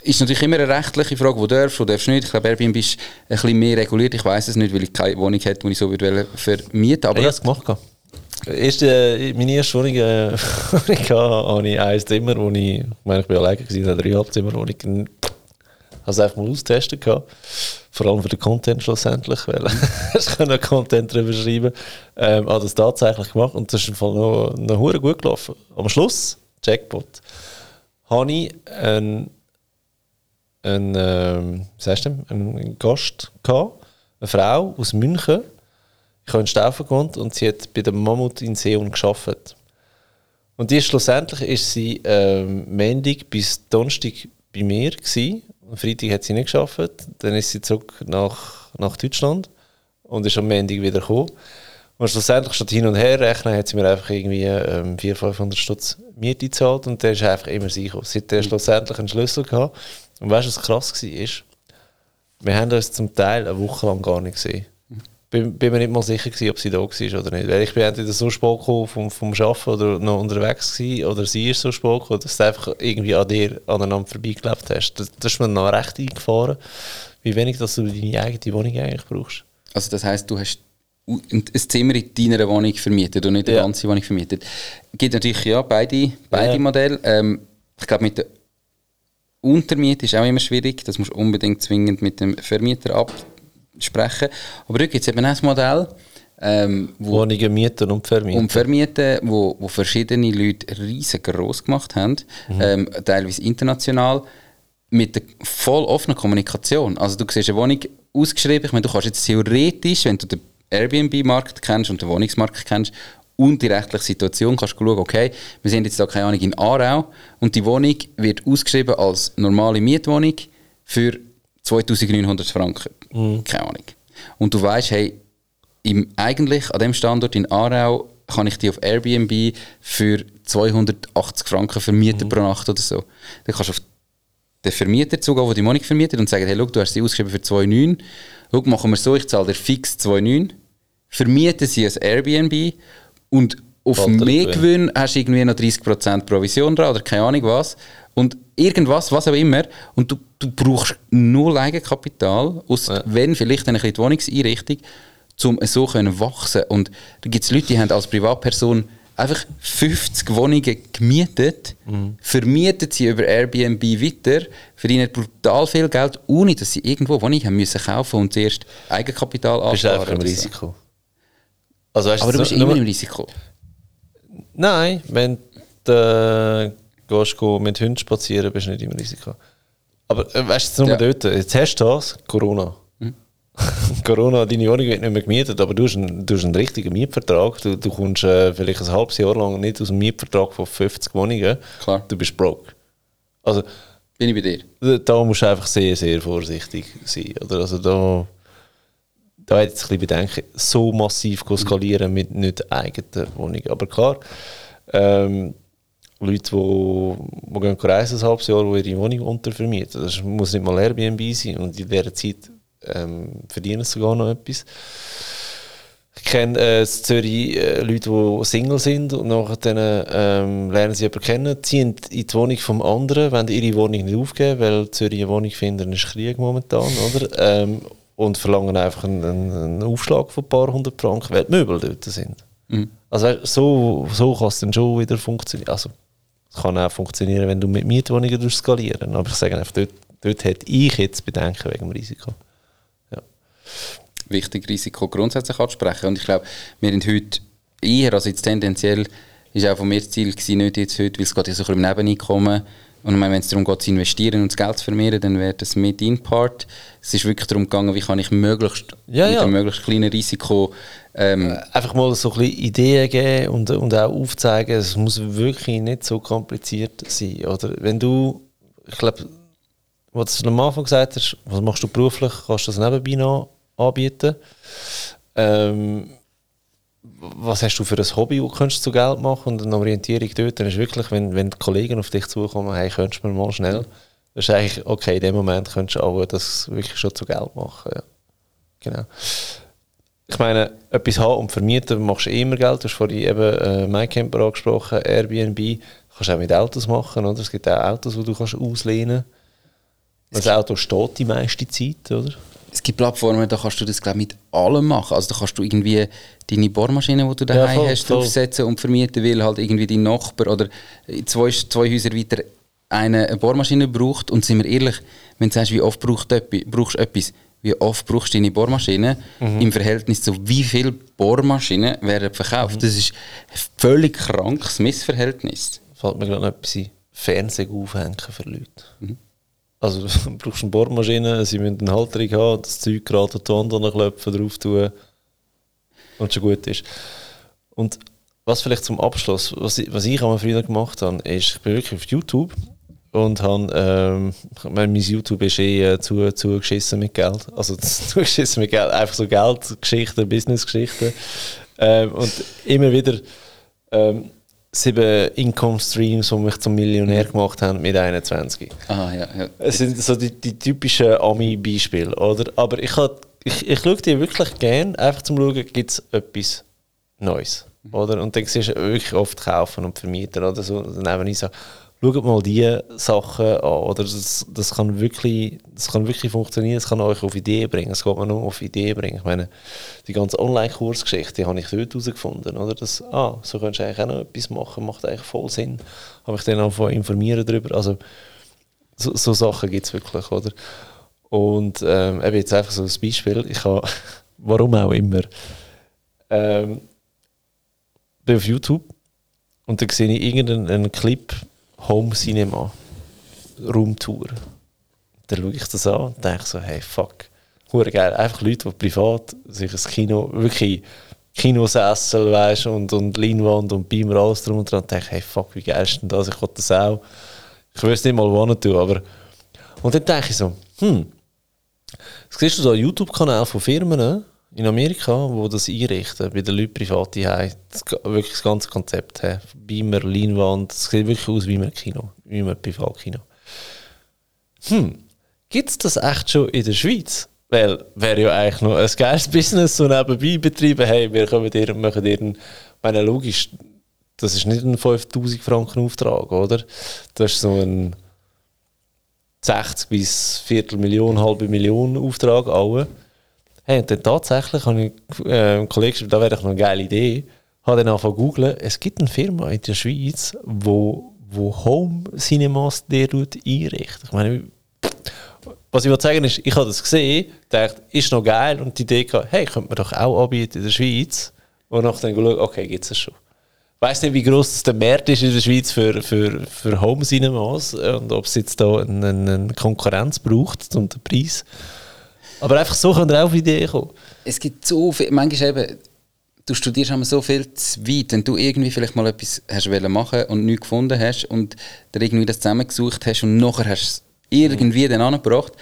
B: ist natürlich immer eine rechtliche Frage, wo darfst du, darfst nicht. Ich glaube, Airbnb ist ein bisschen mehr reguliert. Ich weiß es nicht, weil ich keine Wohnung hätte, die ich so würde vermieten
A: Aber ich habe es gemacht. Erste, äh, meine erste Wohnung, äh, [laughs] ich hatte ich ein Zimmer, wo ich, ich meine, ich bin alleine gewesen, eine Dreieinhalbzimmerwohnung. Ich habe es einfach mal austesten gehabt. Vor allem für den Content schlussendlich, weil [laughs] ich kann Content drüber schreiben. Ähm, habe das tatsächlich gemacht und das ist im Fall noch, noch gut gelaufen. Am Schluss, Jackpot, habe ich einen einen, ähm, sagst du, einen Gast gehabt, eine Frau aus München. Ich habe in Staufen gewohnt und sie hat bei der Mammut in Seeon geschafft. Und die schlussendlich ist sie ähm, Montag bis Donnerstag bei mir gewesen. Am Freitag hat sie nicht geschafft. Dann ist sie zurück nach, nach Deutschland und ist am Montag wieder gekommen. Und schlussendlich statt hin und her rechnen, hat sie mir einfach irgendwie ähm, 400, 500 Stutz Miete gezahlt und der ist einfach immer sie gekommen. Sie hat schlussendlich einen Schlüssel gehabt und weißt du, was krass war? Wir haben uns zum Teil eine Woche lang gar nicht gesehen. Bin, bin mir nicht mal sicher gewesen, ob sie da war oder nicht. Weil ich bin entweder so spät gekommen vom, vom Arbeiten oder noch unterwegs gewesen, oder sie ist so spät gekommen, dass du einfach irgendwie an dir aneinander vorbeigelebt hast. Das, das ist mir noch recht eingefahren, wie wenig dass du deine eigene Wohnung eigentlich brauchst.
B: Also das heisst, du hast ein Zimmer in deiner Wohnung vermietet und nicht eine ja. ganze Wohnung vermietet. Es gibt natürlich ja beide, beide ja. Modelle. Ähm, ich glaube, mit der Untermiete ist auch immer schwierig. Das musst du unbedingt zwingend mit dem Vermieter absprechen. Aber da gibt es eben auch ein Modell, ähm,
A: wo Wohnungen mieten und vermieten.
B: Und vermieten, wo, wo verschiedene Leute riesengroß gemacht haben, mhm. ähm, teilweise international, mit der voll offenen Kommunikation. Also du siehst eine Wohnung ausgeschrieben, ich meine, du kannst jetzt theoretisch, wenn du den Airbnb-Markt kennst und den Wohnungsmarkt kennst, und die rechtliche Situation kannst du schauen, okay, wir sind jetzt da, keine Ahnung, in Aarau und die Wohnung wird ausgeschrieben als normale Mietwohnung für 2900 Franken. Mhm. Keine Ahnung. Und du weißt, hey, im, eigentlich an dem Standort in Aarau kann ich die auf Airbnb für 280 Franken vermieten mhm. pro Nacht oder so. Dann kannst du auf den Vermieter zugehen, der die Wohnung vermietet und sagen, hey, look, du hast sie ausgeschrieben für 2,9. Schau, machen wir so, ich zahle dir fix 2,9. Vermieten sie ein Airbnb und auf mehr Gewinn hast du irgendwie noch 30% Provision dran oder keine Ahnung was. Und irgendwas, was auch immer. Und du, du brauchst null Eigenkapital, aus, ja. wenn vielleicht eine kleine Wohnungseinrichtung, um so können wachsen Und da gibt es Leute, die haben als Privatperson einfach 50 Wohnungen gemietet, mhm. vermieten sie über Airbnb weiter, verdienen brutal viel Geld, ohne dass sie irgendwo Wohnungen haben müssen kaufen und zuerst Eigenkapital
A: ansparen. Das ist einfach ein Risiko.
B: Also, weißt, Aber du bist immer im Risiko.
A: Nein, wenn du äh, gehst, mit Hunden spazieren, bist du nicht im Risiko. Aber äh, weißt du, nur ja. dort, jetzt hast du das, Corona. Hm. [laughs] Corona, deine Wohnung wird nicht mehr gemietet, aber du hast einen, du hast einen richtigen Mietvertrag. Du, du kommst äh, vielleicht ein halbes Jahr lang nicht aus dem Mietvertrag von 50 Wohnungen.
B: Klar.
A: Du bist broke. Also,
B: Bin ich bei dir?
A: Da musst du einfach sehr, sehr vorsichtig sein. Oder? Also da da hätte ich ein bisschen Bedenken, so massiv skalieren mit nicht eigenen Wohnungen. Aber klar, ähm, Leute, die, die gehen reisen, ein halbes Jahr, die ihre Wohnung untervermieten. Das muss nicht mal Airbnb sein und in dieser Zeit ähm, verdienen sie sogar noch etwas. Ich kenne äh, in Zürich äh, Leute, die Single sind und nachher ähm, lernen sie jemanden kennen, ziehen in die Wohnung vom anderen, wollen ihre Wohnung nicht aufgeben, weil Zürich eine Wohnung finden ist Krieg momentan, oder? Ähm, und verlangen einfach einen, einen, Aufschlag von ein paar hundert Franken, weil die Möbel dort sind. Mhm. Also so, so kann es dann schon wieder funktionieren. Also es kann auch funktionieren, wenn du mit Mietwohnungen skalieren Aber ich sage einfach, dort, dort hätte ich jetzt Bedenken wegen dem Risiko
B: wichtig, Risiko grundsätzlich anzusprechen. Und ich glaube, wir sind heute eher, also jetzt tendenziell, ist auch von mir das Ziel gewesen, nicht jetzt heute, weil es geht ja so ein bisschen im Nebeneinkommen. Und wenn es darum geht, zu investieren und das Geld zu vermehren, dann wäre das mit in Part. Es ist wirklich darum gegangen, wie kann ich möglichst
A: ja, mit
B: ja. einem möglichst kleinen Risiko
A: ähm, äh, einfach mal so ein bisschen Ideen geben und, und auch aufzeigen, es muss wirklich nicht so kompliziert sein. Oder wenn du, ich glaube, was du am Anfang gesagt hast, was machst du beruflich, kannst du das nebenbei noch anbieten. Ähm, was hast du für ein Hobby, das kannst du zu Geld machen und eine Orientierung dort, dann ist wirklich, wenn, wenn die Kollegen auf dich zukommen, hey, könntest du mir mal schnell, das ist eigentlich, okay, in dem Moment könntest du auch das wirklich schon zu Geld machen. Ja. Genau. Ich meine, etwas haben und vermieten machst du immer Geld. Du hast vorhin eben äh, MyCamper angesprochen, Airbnb. Du kannst auch mit Autos machen, oder? Es gibt auch Autos, die du kannst auslehnen kannst. Das Auto steht die meiste Zeit, oder?
B: Es gibt Plattformen, da kannst du das glaube mit allem machen. Also da kannst du irgendwie deine Bohrmaschine, die du daheim ja, hast, voll. draufsetzen und vermieten, weil halt irgendwie dein Nachbar oder zwei, zwei Häuser weiter eine, eine Bohrmaschine braucht. Und sind wir ehrlich, wenn du sagst, wie oft brauchst du etwas, wie oft brauchst du deine Bohrmaschine mhm. im Verhältnis zu wie viele Bohrmaschinen werden verkauft. Mhm. Das ist ein völlig krankes Missverhältnis.
A: Fällt mir gerade noch etwas ein. Fernsehen aufhängen für Leute. Mhm. Also [laughs] du brauchst eine Bohrmaschine, sie müssen eine Halterung haben, das Zeug gerade die Wand klopfen, drauf tun und schon gut ist. Und was vielleicht zum Abschluss, was ich, was ich früher gemacht habe, ist, ich bin wirklich auf YouTube und habe, ähm, mein YouTube ist eh äh, zu, zugeschissen mit Geld, also [laughs] zugeschissen mit Geld, einfach so Geldgeschichten, Businessgeschichten ähm, und immer wieder ähm, sieben Income Streams, die mich zum Millionär gemacht haben mit 21.
B: Ah, ja, ja.
A: Es sind so die, die typischen Ami-Beispiele, oder? Aber ich, ich, ich schaue die wirklich gerne, einfach zum schauen, gibt es etwas Neues, oder? Und dann siehst du wirklich oft kaufen und vermieten oder so. Dann ich so, schaut mal diese Sachen an. Oder das, das, kann wirklich, das kann wirklich funktionieren, das kann euch auf Ideen bringen. Es geht mir nur auf Ideen bringen. Ich meine, die ganze Online-Kursgeschichte habe ich dort herausgefunden. Oder? Das, ah, so könntest du eigentlich auch noch etwas machen, macht eigentlich voll Sinn. Habe ich dann auch informieren darüber. Also, so, so Sachen gibt es wirklich, oder? Und ähm, eben jetzt einfach so ein Beispiel. Ich habe, [laughs] warum auch immer, ähm, bin auf YouTube und dann sehe ich irgendeinen Clip Home Cinema Roomtour. Dann schaue ich das an und denke so, hey, fuck, hure geil. Einfach Leute, die privat sich ein Kino, wirklich Kinosessel, weißt und, und Leinwand und Beamer, alles drum und dran. Und denke, hey, fuck, wie geil ist denn das? Ich will das auch. Ich es nicht mal wohnen tun, aber... Und dann denke ich so, hm, siehst du so einen YouTube-Kanal von Firmen? In Amerika, wo das einrichten, bei den Leuten privat wirklich das ganze Konzept haben. Beamer, Leinwand, es sieht wirklich aus wie ein Kino, wie ein Privatkino. Hm, gibt es das echt schon in der Schweiz? Weil, wäre ja eigentlich noch ein geiles Business so nebenbei betreiben, hey, wir kommen dir, machen dir einen, meine, logisch, das ist nicht ein 5000 Franken Auftrag, oder? Das ist so ein 60 bis Viertelmillion, halbe Million Auftrag, alle. Hey, und dann tatsächlich habe ich äh, Kollegen geschrieben, da wäre doch eine geile Idee. Habe dann angefangen zu googlen. Es gibt eine Firma in der Schweiz, wo, wo Home Cinemas der einrichtet. Ich meine, was ich will sagen ist, ich habe das gesehen, dachte, ist noch geil und die Idee gehabt, hey, könnte man doch auch anbieten in der Schweiz. Und nachher dann geschaut, okay, gibt es das schon. Ich weiss nicht, wie groß der Markt ist in der Schweiz für, für, für Home Cinemas und ob es jetzt da eine, eine Konkurrenz braucht um den Preis. Aber einfach so kann er auch auf Ideen kommen.
B: Es gibt so viel, manchmal eben, du studierst immer so viel zu weit, wenn du irgendwie vielleicht mal etwas hast machen und nichts gefunden hast und dann irgendwie das zusammengesucht hast und nachher hast du es irgendwie mhm. dann angebracht,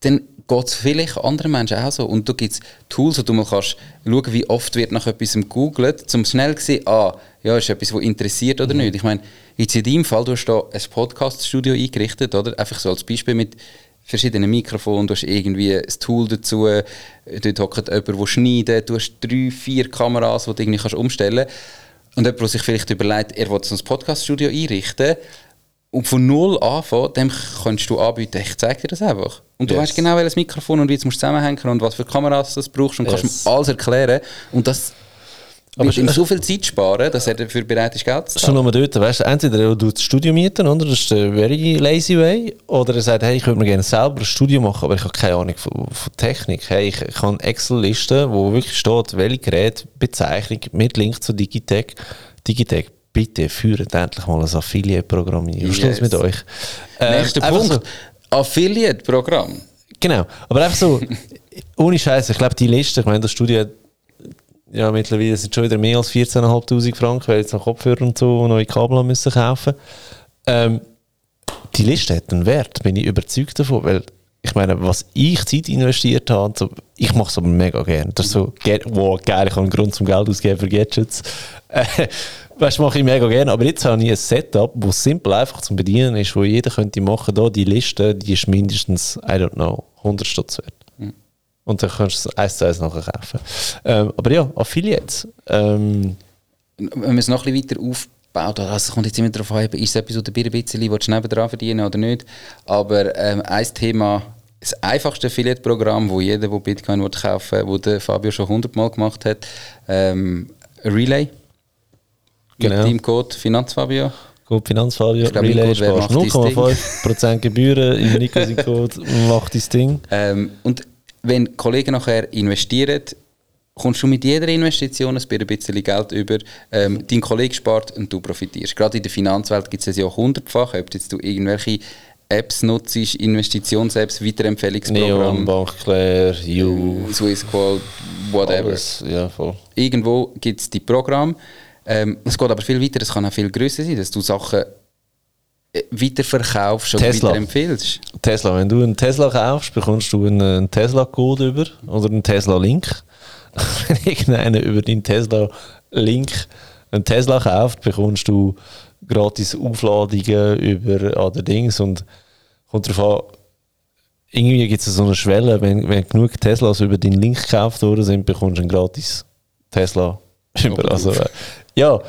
B: dann geht es vielleicht anderen Menschen auch so. Und da gibt es Tools, wo du mal kannst schauen, wie oft wird nach etwas gegoogelt, um schnell zu sehen, ah, ja, ist etwas, was interessiert oder mhm. nicht. Ich meine, jetzt in deinem Fall, du hast da ein Podcast-Studio eingerichtet, oder? Einfach so als Beispiel mit verschiedenen Mikrofonen, du hast irgendwie ein Tool dazu, dort hockt jemand, der schneidet, du hast drei, vier Kameras, die du irgendwie kannst umstellen kannst. Und jemand, der sich vielleicht überlegt, er will so ein Podcast-Studio einrichten, und von null anfangen, dem kannst du anbieten, ich zeige dir das einfach. Und du yes. weißt genau, welches Mikrofon und wie es zusammenhängen und was für Kameras du brauchst und yes. kannst mir alles erklären. Und das aber ihm so viel Zeit sparen, dass er dafür bereit ist, Geld zu
A: zahlen. Schon nur dort, weißt du, entweder du das Studio mieten, oder? das ist der very lazy way, oder er sagt, hey, ich würde mir gerne selber ein Studio machen, aber ich habe keine Ahnung von, von Technik. Hey, ich, ich habe Excel-Listen, wo wirklich steht, welche Geräte, Bezeichnung mit Link zu Digitech. Digitech bitte führt endlich mal ein Affiliate-Programm ein. Yes. mit euch?
B: Äh, Nächster Punkt. So, Affiliate-Programm.
A: Genau, aber einfach so, [laughs] ohne Scheiß, ich glaube, die Liste, ich meine, das Studio hat ja, mittlerweile sind schon wieder mehr als 14.500 Franken, weil jetzt noch Kopfhörer und so neue Kabel müssen kaufen. Ähm, die Liste hat einen Wert, bin ich überzeugt davon, weil ich meine, was ich Zeit investiert habe, so, ich mache es aber mega gerne. Das ist so, wow, geil, ich habe einen Grund zum Geld ausgeben für Gadgets. Äh, [laughs] weißt du, mache ich mega gerne. Aber jetzt habe ich ein Setup, das simpel einfach zum Bedienen ist, wo jeder könnte machen, da die Liste, die ist mindestens, I don't know, 100 Stutz wert. Und dann kannst du es eins zu eins nachher kaufen. Ähm, aber ja, Affiliates. Ähm,
B: Wenn man es noch ein bisschen weiter aufbaut, also kommt jetzt immer darauf an, ist es etwas, was du ein bisschen willst, nebenan verdienen oder nicht. Aber ähm, ein Thema, das einfachste Affiliate-Programm, wo jeder, der Bitcoin will kaufen will, wo der Fabio schon 100 Mal gemacht hat, ähm, Relay. Genau. Mit dem Code Finanzfabio.
A: Code Finanzfabio, glaub, Relay sparst 0,5% Gebühren, im Nico Code [laughs] macht dein Ding.
B: Ähm, und wenn Kollegen nachher investieren, kommst du mit jeder Investition ein bisschen Geld über. Ähm, dein Kollege spart und du profitierst. Gerade in der Finanzwelt gibt es ja hundertfach, ob jetzt du irgendwelche Apps nutzt, Investitions-Apps, Weiterempfehlungsprogramm.
A: Neon, Bankler, You,
B: Swissquote, whatever. Alles,
A: ja, voll.
B: Irgendwo gibt es die Programme. Ähm, es geht aber viel weiter, es kann auch viel größer sein, dass du Sachen weiterverkaufst oder Tesla. weiterempfehlst.
A: Tesla, wenn du einen Tesla kaufst, bekommst du einen Tesla-Code über oder einen Tesla-Link. [laughs] wenn irgendeiner über deinen Tesla-Link einen Tesla kauft, bekommst du gratis Aufladungen über allerdings und kommt darauf an, irgendwie gibt es so eine Schwelle, wenn, wenn genug Teslas über deinen Link gekauft worden sind, bekommst du einen gratis Tesla. Über, also, äh, ja,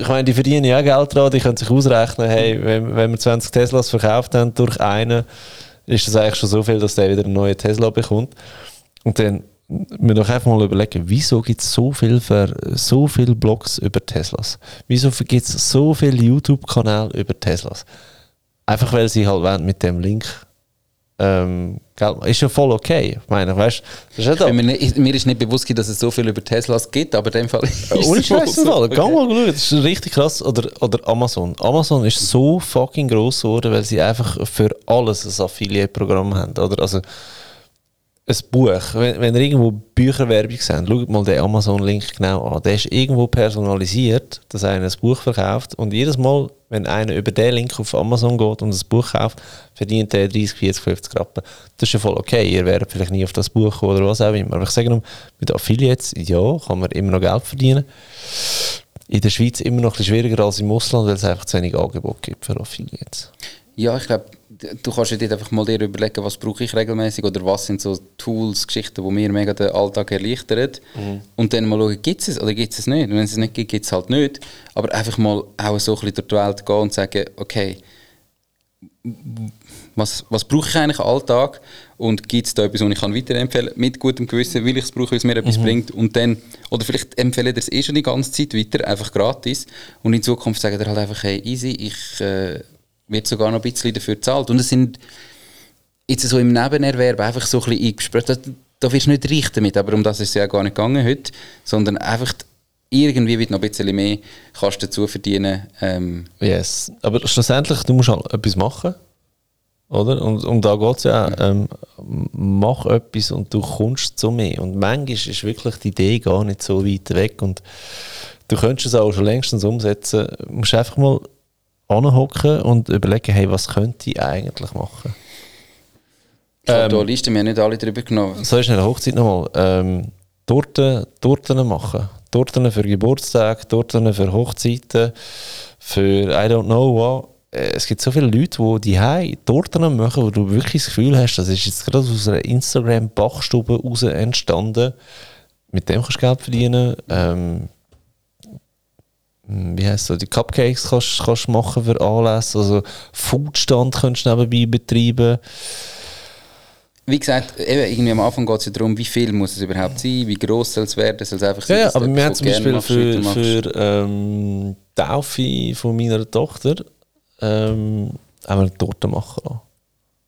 A: ich meine, die verdienen ja Geld dran, die können sich ausrechnen, hey, wenn, wenn wir 20 Teslas verkauft haben durch einen, ist das eigentlich schon so viel, dass der wieder einen neuen Tesla bekommt. Und dann wir doch einfach mal überlegen, wieso gibt es so viele so viel Blogs über Teslas? Wieso gibt es so viele YouTube-Kanäle über Teslas? Einfach weil sie halt mit dem Link ähm, ist ja voll okay. Ich meine, weißt,
B: ist ja mir, mir, ist nicht bewusst, dass es so viel über Teslas gibt, aber in dem Fall ist
A: es Ohne Scheiß so. Okay. Geh mal schauen, das ist richtig krass. Oder, oder Amazon. Amazon ist so fucking gross geworden, weil sie einfach für alles ein Affiliate-Programm haben. Oder? Also, ein Buch, wenn, wenn ihr irgendwo Bücherwerbung seht, schaut mal den Amazon-Link genau an. Der ist irgendwo personalisiert, dass einer ein Buch verkauft und jedes Mal, wenn einer über den Link auf Amazon geht und ein Buch kauft, verdient er 30, 40, 50 Rappen. Das ist ja voll okay, ihr werdet vielleicht nie auf das Buch kommen oder was auch immer. Aber ich sage nur, mit Affiliates, ja, kann man immer noch Geld verdienen. In der Schweiz immer noch ein bisschen schwieriger als im Ausland, weil es einfach zu wenig Angebot gibt für Affiliates.
B: Ja, ich glaube, du kannst dir einfach mal dir überlegen, was brauche ich regelmäßig oder was sind so Tools, Geschichten, die mir mega den Alltag erleichtern. Mhm. Und dann mal schauen, gibt es es oder gibt es es nicht. Und wenn es es nicht gibt, gibt es halt nicht. Aber einfach mal auch so ein bisschen durch die Welt gehen und sagen, okay, was, was brauche ich eigentlich im Alltag und gibt es da etwas, was ich kann weiterempfehlen kann, mit gutem Gewissen, weil ich es brauche, weil es mir etwas mhm. bringt und dann, oder vielleicht empfehle ich es eh schon die ganze Zeit weiter, einfach gratis und in Zukunft sagen ihr halt einfach, hey, easy, ich äh, wird sogar noch ein bisschen dafür gezahlt. Und es sind jetzt so im Nebenerwerb einfach so ein bisschen eingesprochen. Da, da wirst du nicht reich damit, aber um das ist es ja gar nicht gegangen heute, sondern einfach irgendwie wird noch ein bisschen mehr kannst dazu verdienen. Ähm.
A: Yes, aber schlussendlich, du musst halt etwas machen, oder? Und um da geht es ja auch. Ähm, mach etwas und du kommst zu mehr. Und manchmal ist wirklich die Idee gar nicht so weit weg und du könntest es auch schon längstens umsetzen. Du musst einfach mal anhocken und überlegen, hey, was könnte ich eigentlich machen?
B: Fotolisten, wir haben nicht alle drüber genommen.
A: So ist eine Hochzeit nochmal. Ähm, Torten, Torten machen. Torten für Geburtstag, Torten für Hochzeiten, für I don't know what. Äh, Es gibt so viele Leute, die die Torten machen, wo du wirklich das Gefühl hast, das ist jetzt gerade aus einer Instagram-Bachstube raus entstanden. Mit dem kannst du Geld verdienen. Ähm, wie heißt so, die Cupcakes kannst du machen für Anlässe, also Foodstand kannst du nebenbei betreiben.
B: Wie gesagt, eben, irgendwie am Anfang geht es ja darum, wie viel muss es überhaupt sein, wie gross soll es werden, soll es einfach
A: Ja, ja aber wir haben zum Beispiel
B: machst,
A: für, für ähm, die Taufe von meiner Tochter ähm, haben wir eine Torte machen lassen.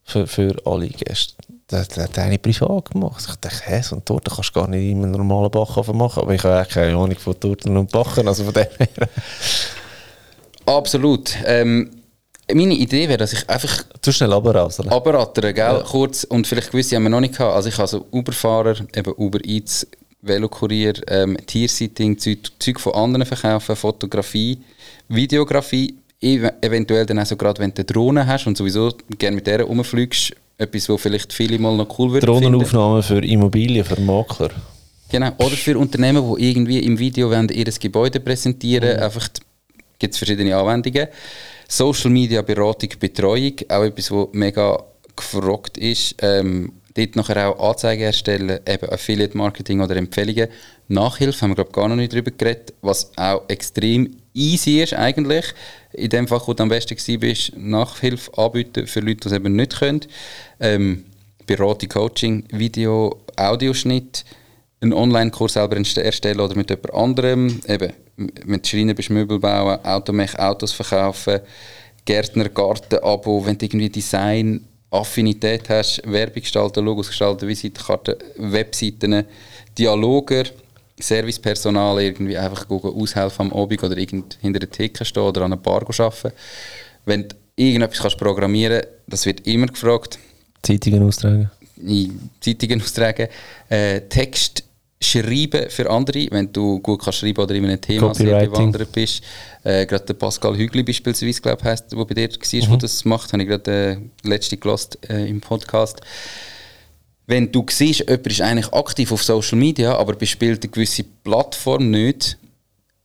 A: Für, für alle Gäste. Das, das hat eine privat gemacht. Ich dachte, hä, so eine Torte kannst du gar nicht in einem normalen Backofen machen. Aber ich habe eigentlich keine Ahnung von Torten und Backen. Also von dem her.
B: Absolut. Ähm, meine Idee wäre, dass ich einfach
A: Zu schnell runterrasseln.
B: abrattern, gell, kurz, und vielleicht gewisse haben wir noch nicht gehabt. Also ich habe so Uber-Fahrer, eben Uber Eats, Velokurier, ähm, Tiersitting, Zeug, Zeug von anderen verkaufen, Fotografie, Videografie, ev eventuell dann auch so gerade, wenn du eine Drohne hast und sowieso gerne mit der rumfliegst, etwas, wo vielleicht viele mal noch cool finden.
A: Drohnenaufnahmen für Immobilien, für Makler.
B: Genau. Oder für Unternehmen, die irgendwie im Video wollen, ihr Gebäude präsentieren
A: Mhm.
B: Einfach gibt es verschiedene Anwendungen. Social Media Beratung, Betreuung, auch etwas, was mega gefragt ist. Ähm, dort nachher auch Anzeigen erstellen, eben Affiliate Marketing oder Empfehlungen. Nachhilfe haben wir glaube gar noch nicht drüber geredet, was auch extrem easy ist eigentlich. In dem Fach, wo du am besten bist, Nachhilfe anbieten für Leute, die es eben nicht können. Ähm, Beratung, Coaching, Video, Audioschnitt, einen Online-Kurs selber erstellen oder mit jemand anderem. Eben, m- wenn du Schreiner bist, Möbel bauen, Automech, Autos verkaufen, Gärtner, Garten, Abo, wenn du irgendwie Design, Affinität hast, Werbung gestalten, Logos gestalten, Visitenkarten, Webseiten, Dialoger, Servicepersonal, irgendwie einfach aushelfen am Abend oder irgend hinter der Theke stehen oder an einer Bar arbeiten. Wenn du irgendetwas kannst programmieren das wird immer gefragt
A: Zeitungen austragen.
B: Zeitungen [laughs] austragen, äh, Text schreiben für andere, wenn du gut kannst schreiben oder in einem Thema sehr bewandert bist. Äh, gerade der Pascal Hügli beispielsweise, glaube ich, heisst, der bei dir war, der das macht, habe ich gerade äh, letzte gelost äh, im Podcast. Wenn du siehst, jemand ist eigentlich aktiv auf Social Media, aber bespielt eine gewisse Plattform nicht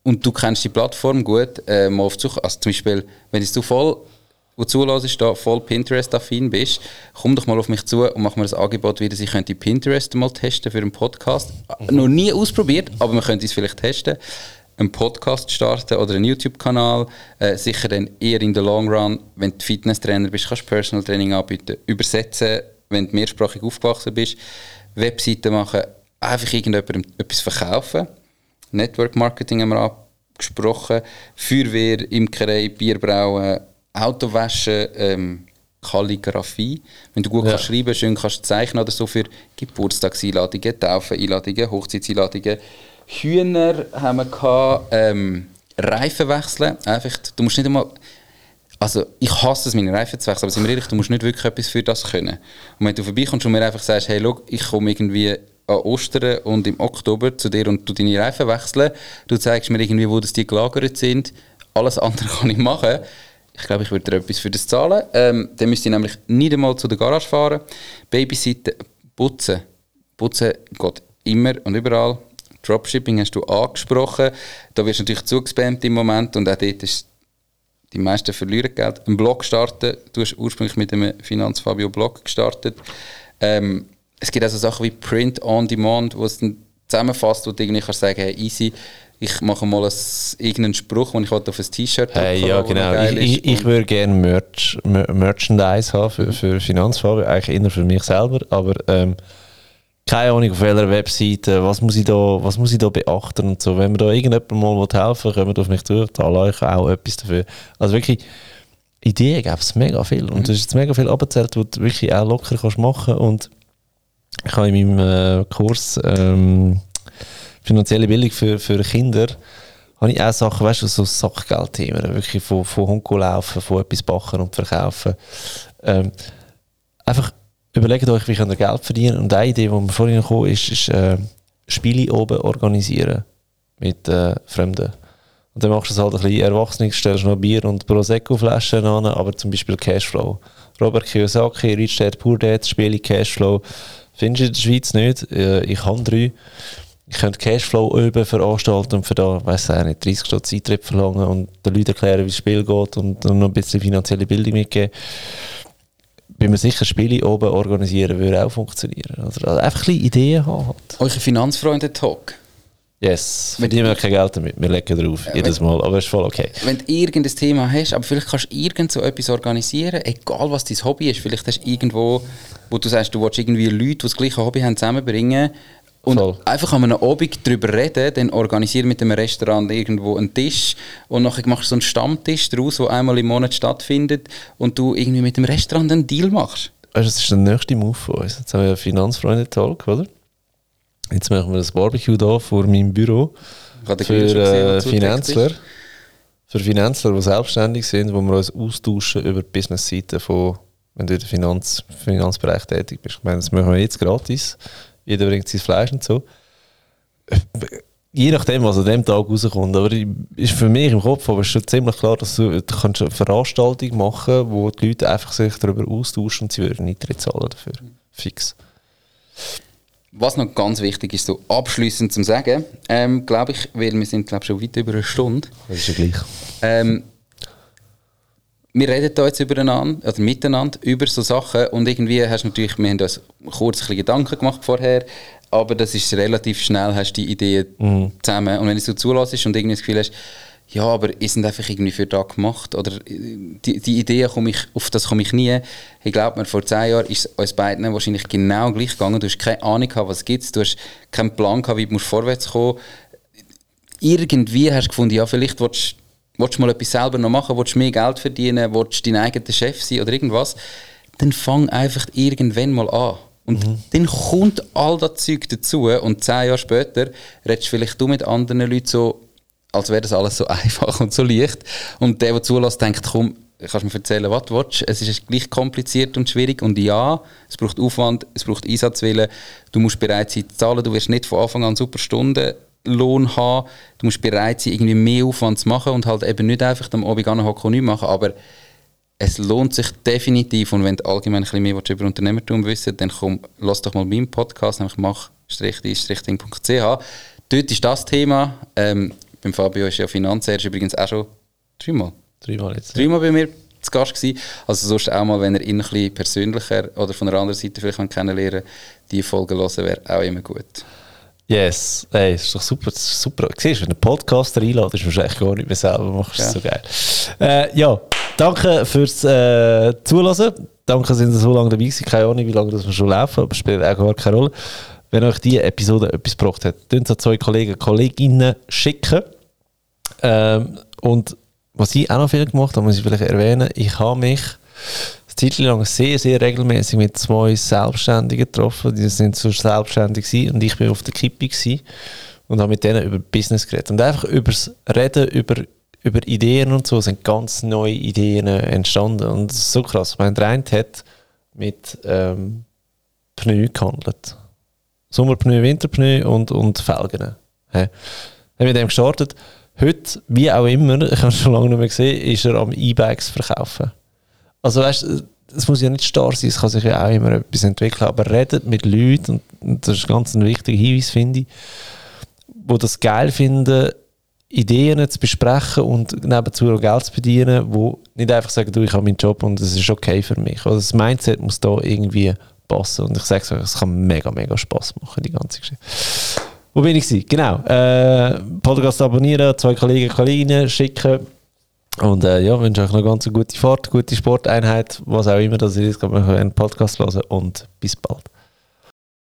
B: und du kennst die Plattform gut, äh, mal auf Suche, also zum Beispiel, wenn jetzt du voll wo zulässt, da voll Pinterest-affin bist, komm doch mal auf mich zu und mach mir das Angebot wieder, ich könnte Pinterest mal testen für einen Podcast. Noch nie ausprobiert, aber man könnte es vielleicht testen. Einen Podcast starten oder einen YouTube-Kanal. Äh, sicher dann eher in the long run, wenn du Fitnesstrainer bist, kannst du Personal Training anbieten. Übersetzen, wenn du mehrsprachig aufgewachsen bist. Webseiten machen, einfach irgendjemandem etwas verkaufen. Network Marketing haben wir angesprochen. Feuerwehr, Imkerei, Bierbrauen, Autowaschen, ähm, Kalligrafie. Wenn du gut
A: Ja.
B: kannst schreiben, schön kannst zeichnen oder so für Geburtstagseinladungen, Taufeneinladungen, Hochzeitseinladungen. Hühner haben wir gehabt, ähm, Reifen wechseln. Einfach, du musst nicht einmal also ich hasse es, meine Reifen zu wechseln, aber sind wir ehrlich, du musst nicht wirklich etwas für das können. Und wenn du vorbeikommst und mir einfach sagst, hey, schau, ich komme irgendwie an Ostern und im Oktober zu dir und du deine Reifen wechseln, du zeigst mir irgendwie, wo das die gelagert sind, alles andere [laughs] kann ich machen. Ich glaube, ich würde dir etwas für das zahlen. Ähm, dann müsste ich nämlich nicht einmal zu der Garage fahren. Babysitten, putzen. Putzen geht immer und überall. Dropshipping hast du angesprochen. Da wirst du natürlich zugespammt im Moment und auch dort ist die meisten verlieren Geld. Einen Blog starten. Du hast ursprünglich mit einem Finanzfabio-Blog gestartet. Ähm, es gibt also Sachen wie Print on Demand, wo es dann zusammenfasst, wo du irgendwie kannst sagen, hey, easy, ich mache mal ein, irgendeinen Spruch, den ich halt auf ein T-Shirt
A: Hey, ja, genau. Ich, ich, ich würde gerne Merch, Mer Merchandise haben für, für Finanzfabio, eigentlich eher für mich selber, aber ähm, keine Ahnung auf welcher Webseite, was muss ich da, was muss ich da beachten und so. Wenn mir da irgendjemand mal helfen will, kommt auf mich zu, zahle euch auch etwas dafür. Also wirklich, Ideen gäbe es mega viel und du hast jetzt mega viel abgezählt, was du wirklich auch locker kannst machen und ich habe in meinem äh, Kurs ähm, finanzielle Bildung für, für Kinder habe ich auch Sachen, weißt du, so Sackgeldthemen, wirklich von, von Honko laufen, von etwas backen und verkaufen. Ähm, einfach überlegt euch, wie könnt ihr Geld verdienen. Und eine Idee, die mir vorhin gekommen ist, ist äh, Spiele oben organisieren mit äh, Fremden. Und dann machst du es halt ein bisschen erwachsen, stellst noch Bier und Prosecco-Flaschen an, aber zum Beispiel Cashflow. Robert Kiyosaki, Rich Dad, Poor Dad, Spiele Cashflow. Findest du in der Schweiz nicht? Äh, ich habe drei. Ich könnte Cashflow üben veranstalten und für da, weiss ich nicht, 30 Stunden Eintritt verlangen und den Leuten erklären, wie das Spiel geht und noch ein bisschen finanzielle Bildung mitgeben. Bin mir sicher, Spiele oben organisieren würde auch funktionieren. Also einfach ein Ideen haben. Halt.
B: Eure Finanzfreunde-Talk.
A: Yes, verdienen wir kein Geld damit, wir legen drauf, ja, jedes Mal, aber ist voll okay.
B: Wenn du irgendein Thema hast, aber vielleicht kannst du irgend so etwas organisieren, egal was dein Hobby ist, vielleicht hast du irgendwo, wo du sagst, du willst irgendwie Leute, die das gleiche Hobby haben, zusammenbringen und Voll. einfach an einem Abend darüber reden, dann organisieren mit dem Restaurant irgendwo einen Tisch und nachher machst du so einen Stammtisch daraus, der einmal im Monat stattfindet und du irgendwie mit dem Restaurant einen Deal machst.
A: Weißt, das ist der nächste Move von uns. Jetzt haben wir einen Finanzfreunde-Talk, oder? Jetzt machen wir das Barbecue hier vor meinem Büro für äh, Finanzler. Für Finanzler, die selbstständig sind, wo wir uns austauschen über die Business-Seite von, wenn du der Finanz, Finanzbereich tätig bist. Ich meine, das machen wir jetzt gratis. Jeder bringt sein Fleisch und so. Je nachdem, was an dem Tag rauskommt. Aber ist für mich im Kopf aber schon ziemlich klar, dass du, du kannst eine Veranstaltung machen kannst, wo die Leute einfach sich darüber austauschen und sie würden nicht zahlen dafür. Fix.
B: Was noch ganz wichtig ist, so abschließend zu sagen, ähm, glaube ich, weil wir sind glaube schon weit über eine Stunde.
A: Das ist ja gleich.
B: Ähm, wir reden da jetzt übereinander, oder miteinander über so Sachen und irgendwie hast du natürlich, wir haben uns kurz ein bisschen Gedanken gemacht vorher, aber das ist relativ schnell, hast du die Ideen mhm. zusammen und wenn du so zulässt und irgendwie das Gefühl hast, ja, aber ist sind einfach irgendwie für da gemacht oder die, die Idee komme ich, auf das komme ich nie. Ich glaube mir, vor zehn Jahren ist es uns beiden wahrscheinlich genau gleich gegangen. Du hast keine Ahnung gehabt, was es gibt, du hast keinen Plan gehabt, wie du vorwärts kommen Irgendwie hast du gefunden, ja, vielleicht willst, willst du mal etwas selber noch machen, willst du mehr Geld verdienen, willst du dein eigener Chef sein oder irgendwas. Dann fang einfach irgendwann mal an. Und mhm. dann kommt all das Zeug dazu und zehn Jahre später redest vielleicht du mit anderen Leuten so, als wäre das alles so [laughs] einfach und so leicht. Und der, der zulässt, denkt, komm, kannst du mir erzählen, was du willst. Es ist gleich kompliziert und schwierig. Und ja, es braucht Aufwand, es braucht Einsatzwillen. Du musst bereit sein zu zahlen. Du wirst nicht von Anfang an super Stundenlohn haben. Du musst bereit sein, irgendwie mehr Aufwand zu machen und halt eben nicht einfach am Abend anhocken und nichts machen. Aber es lohnt sich definitiv. Und wenn du allgemein ein bisschen mehr über Unternehmertum wissen dann komm, lass doch mal meinen Podcast, nämlich mach-ding.ch. Dort ist das Thema. Ähm, beim Fabio ist ja Finanzen, er ist übrigens auch schon dreimal.
A: Dreimal jetzt.
B: Dreimal bei mir zu Gast gewesen. Also sonst auch mal, wenn er ihn ein bisschen persönlicher oder von der anderen Seite vielleicht kennenlernen die Folge hören, wäre auch immer gut.
A: Yes, hey, ist doch super, super. Siehst du, wenn du einen Podcaster einladest, musst du echt gar nicht mehr selber machen, ja. ist so geil. Äh, ja, danke fürs äh, Zuhören. Danke, dass ihr so lange dabei seid. Keine Ahnung, wie lange das wir schon laufen, aber spielt auch gar keine Rolle. Wenn euch diese Episode etwas gebracht hat, könnt es an zwei Kollegen und Kolleginnen schicken. Ähm, und was ich auch noch viel gemacht habe, muss ich vielleicht erwähnen, ich habe mich Zeit lang sehr, sehr regelmäßig mit zwei Selbstständigen getroffen. Die sind so selbstständig gewesen und ich bin auf der Kippe gewesen und habe mit denen über Business geredet. Und einfach über das Reden, über, über Ideen und so sind ganz neue Ideen entstanden. Und das ist so krass. Der eine hat mit ähm, Pneu gehandelt. Sommerpneu, Winterpneu und, und Felgen. He. Haben wir dem gestartet. Heute, wie auch immer, [laughs] ich habe es schon lange nicht mehr gesehen, ist er am E-Bikes verkaufen. Also weißt es muss ja nicht starr sein, es kann sich ja auch immer etwas entwickeln, aber redet mit Leuten, und das ist ganz ein wichtiger Hinweis, finde ich, die das geil finden, Ideen zu besprechen und nebenzu auch Geld zu verdienen, wo nicht einfach sagen, du, ich habe meinen Job und es ist okay für mich. Also das Mindset muss da irgendwie passen. Und ich sage es euch, es kann mega, mega Spass machen, die ganze Geschichte. Wo bin ich? Genau. Äh, Podcast abonnieren, zwei Kollegen, Kolleginnen schicken. Und äh, ja, wünsche euch noch ganz gute Fahrt, gute Sporteinheit, was auch immer das ist. Kann man einen Podcast hören und bis bald.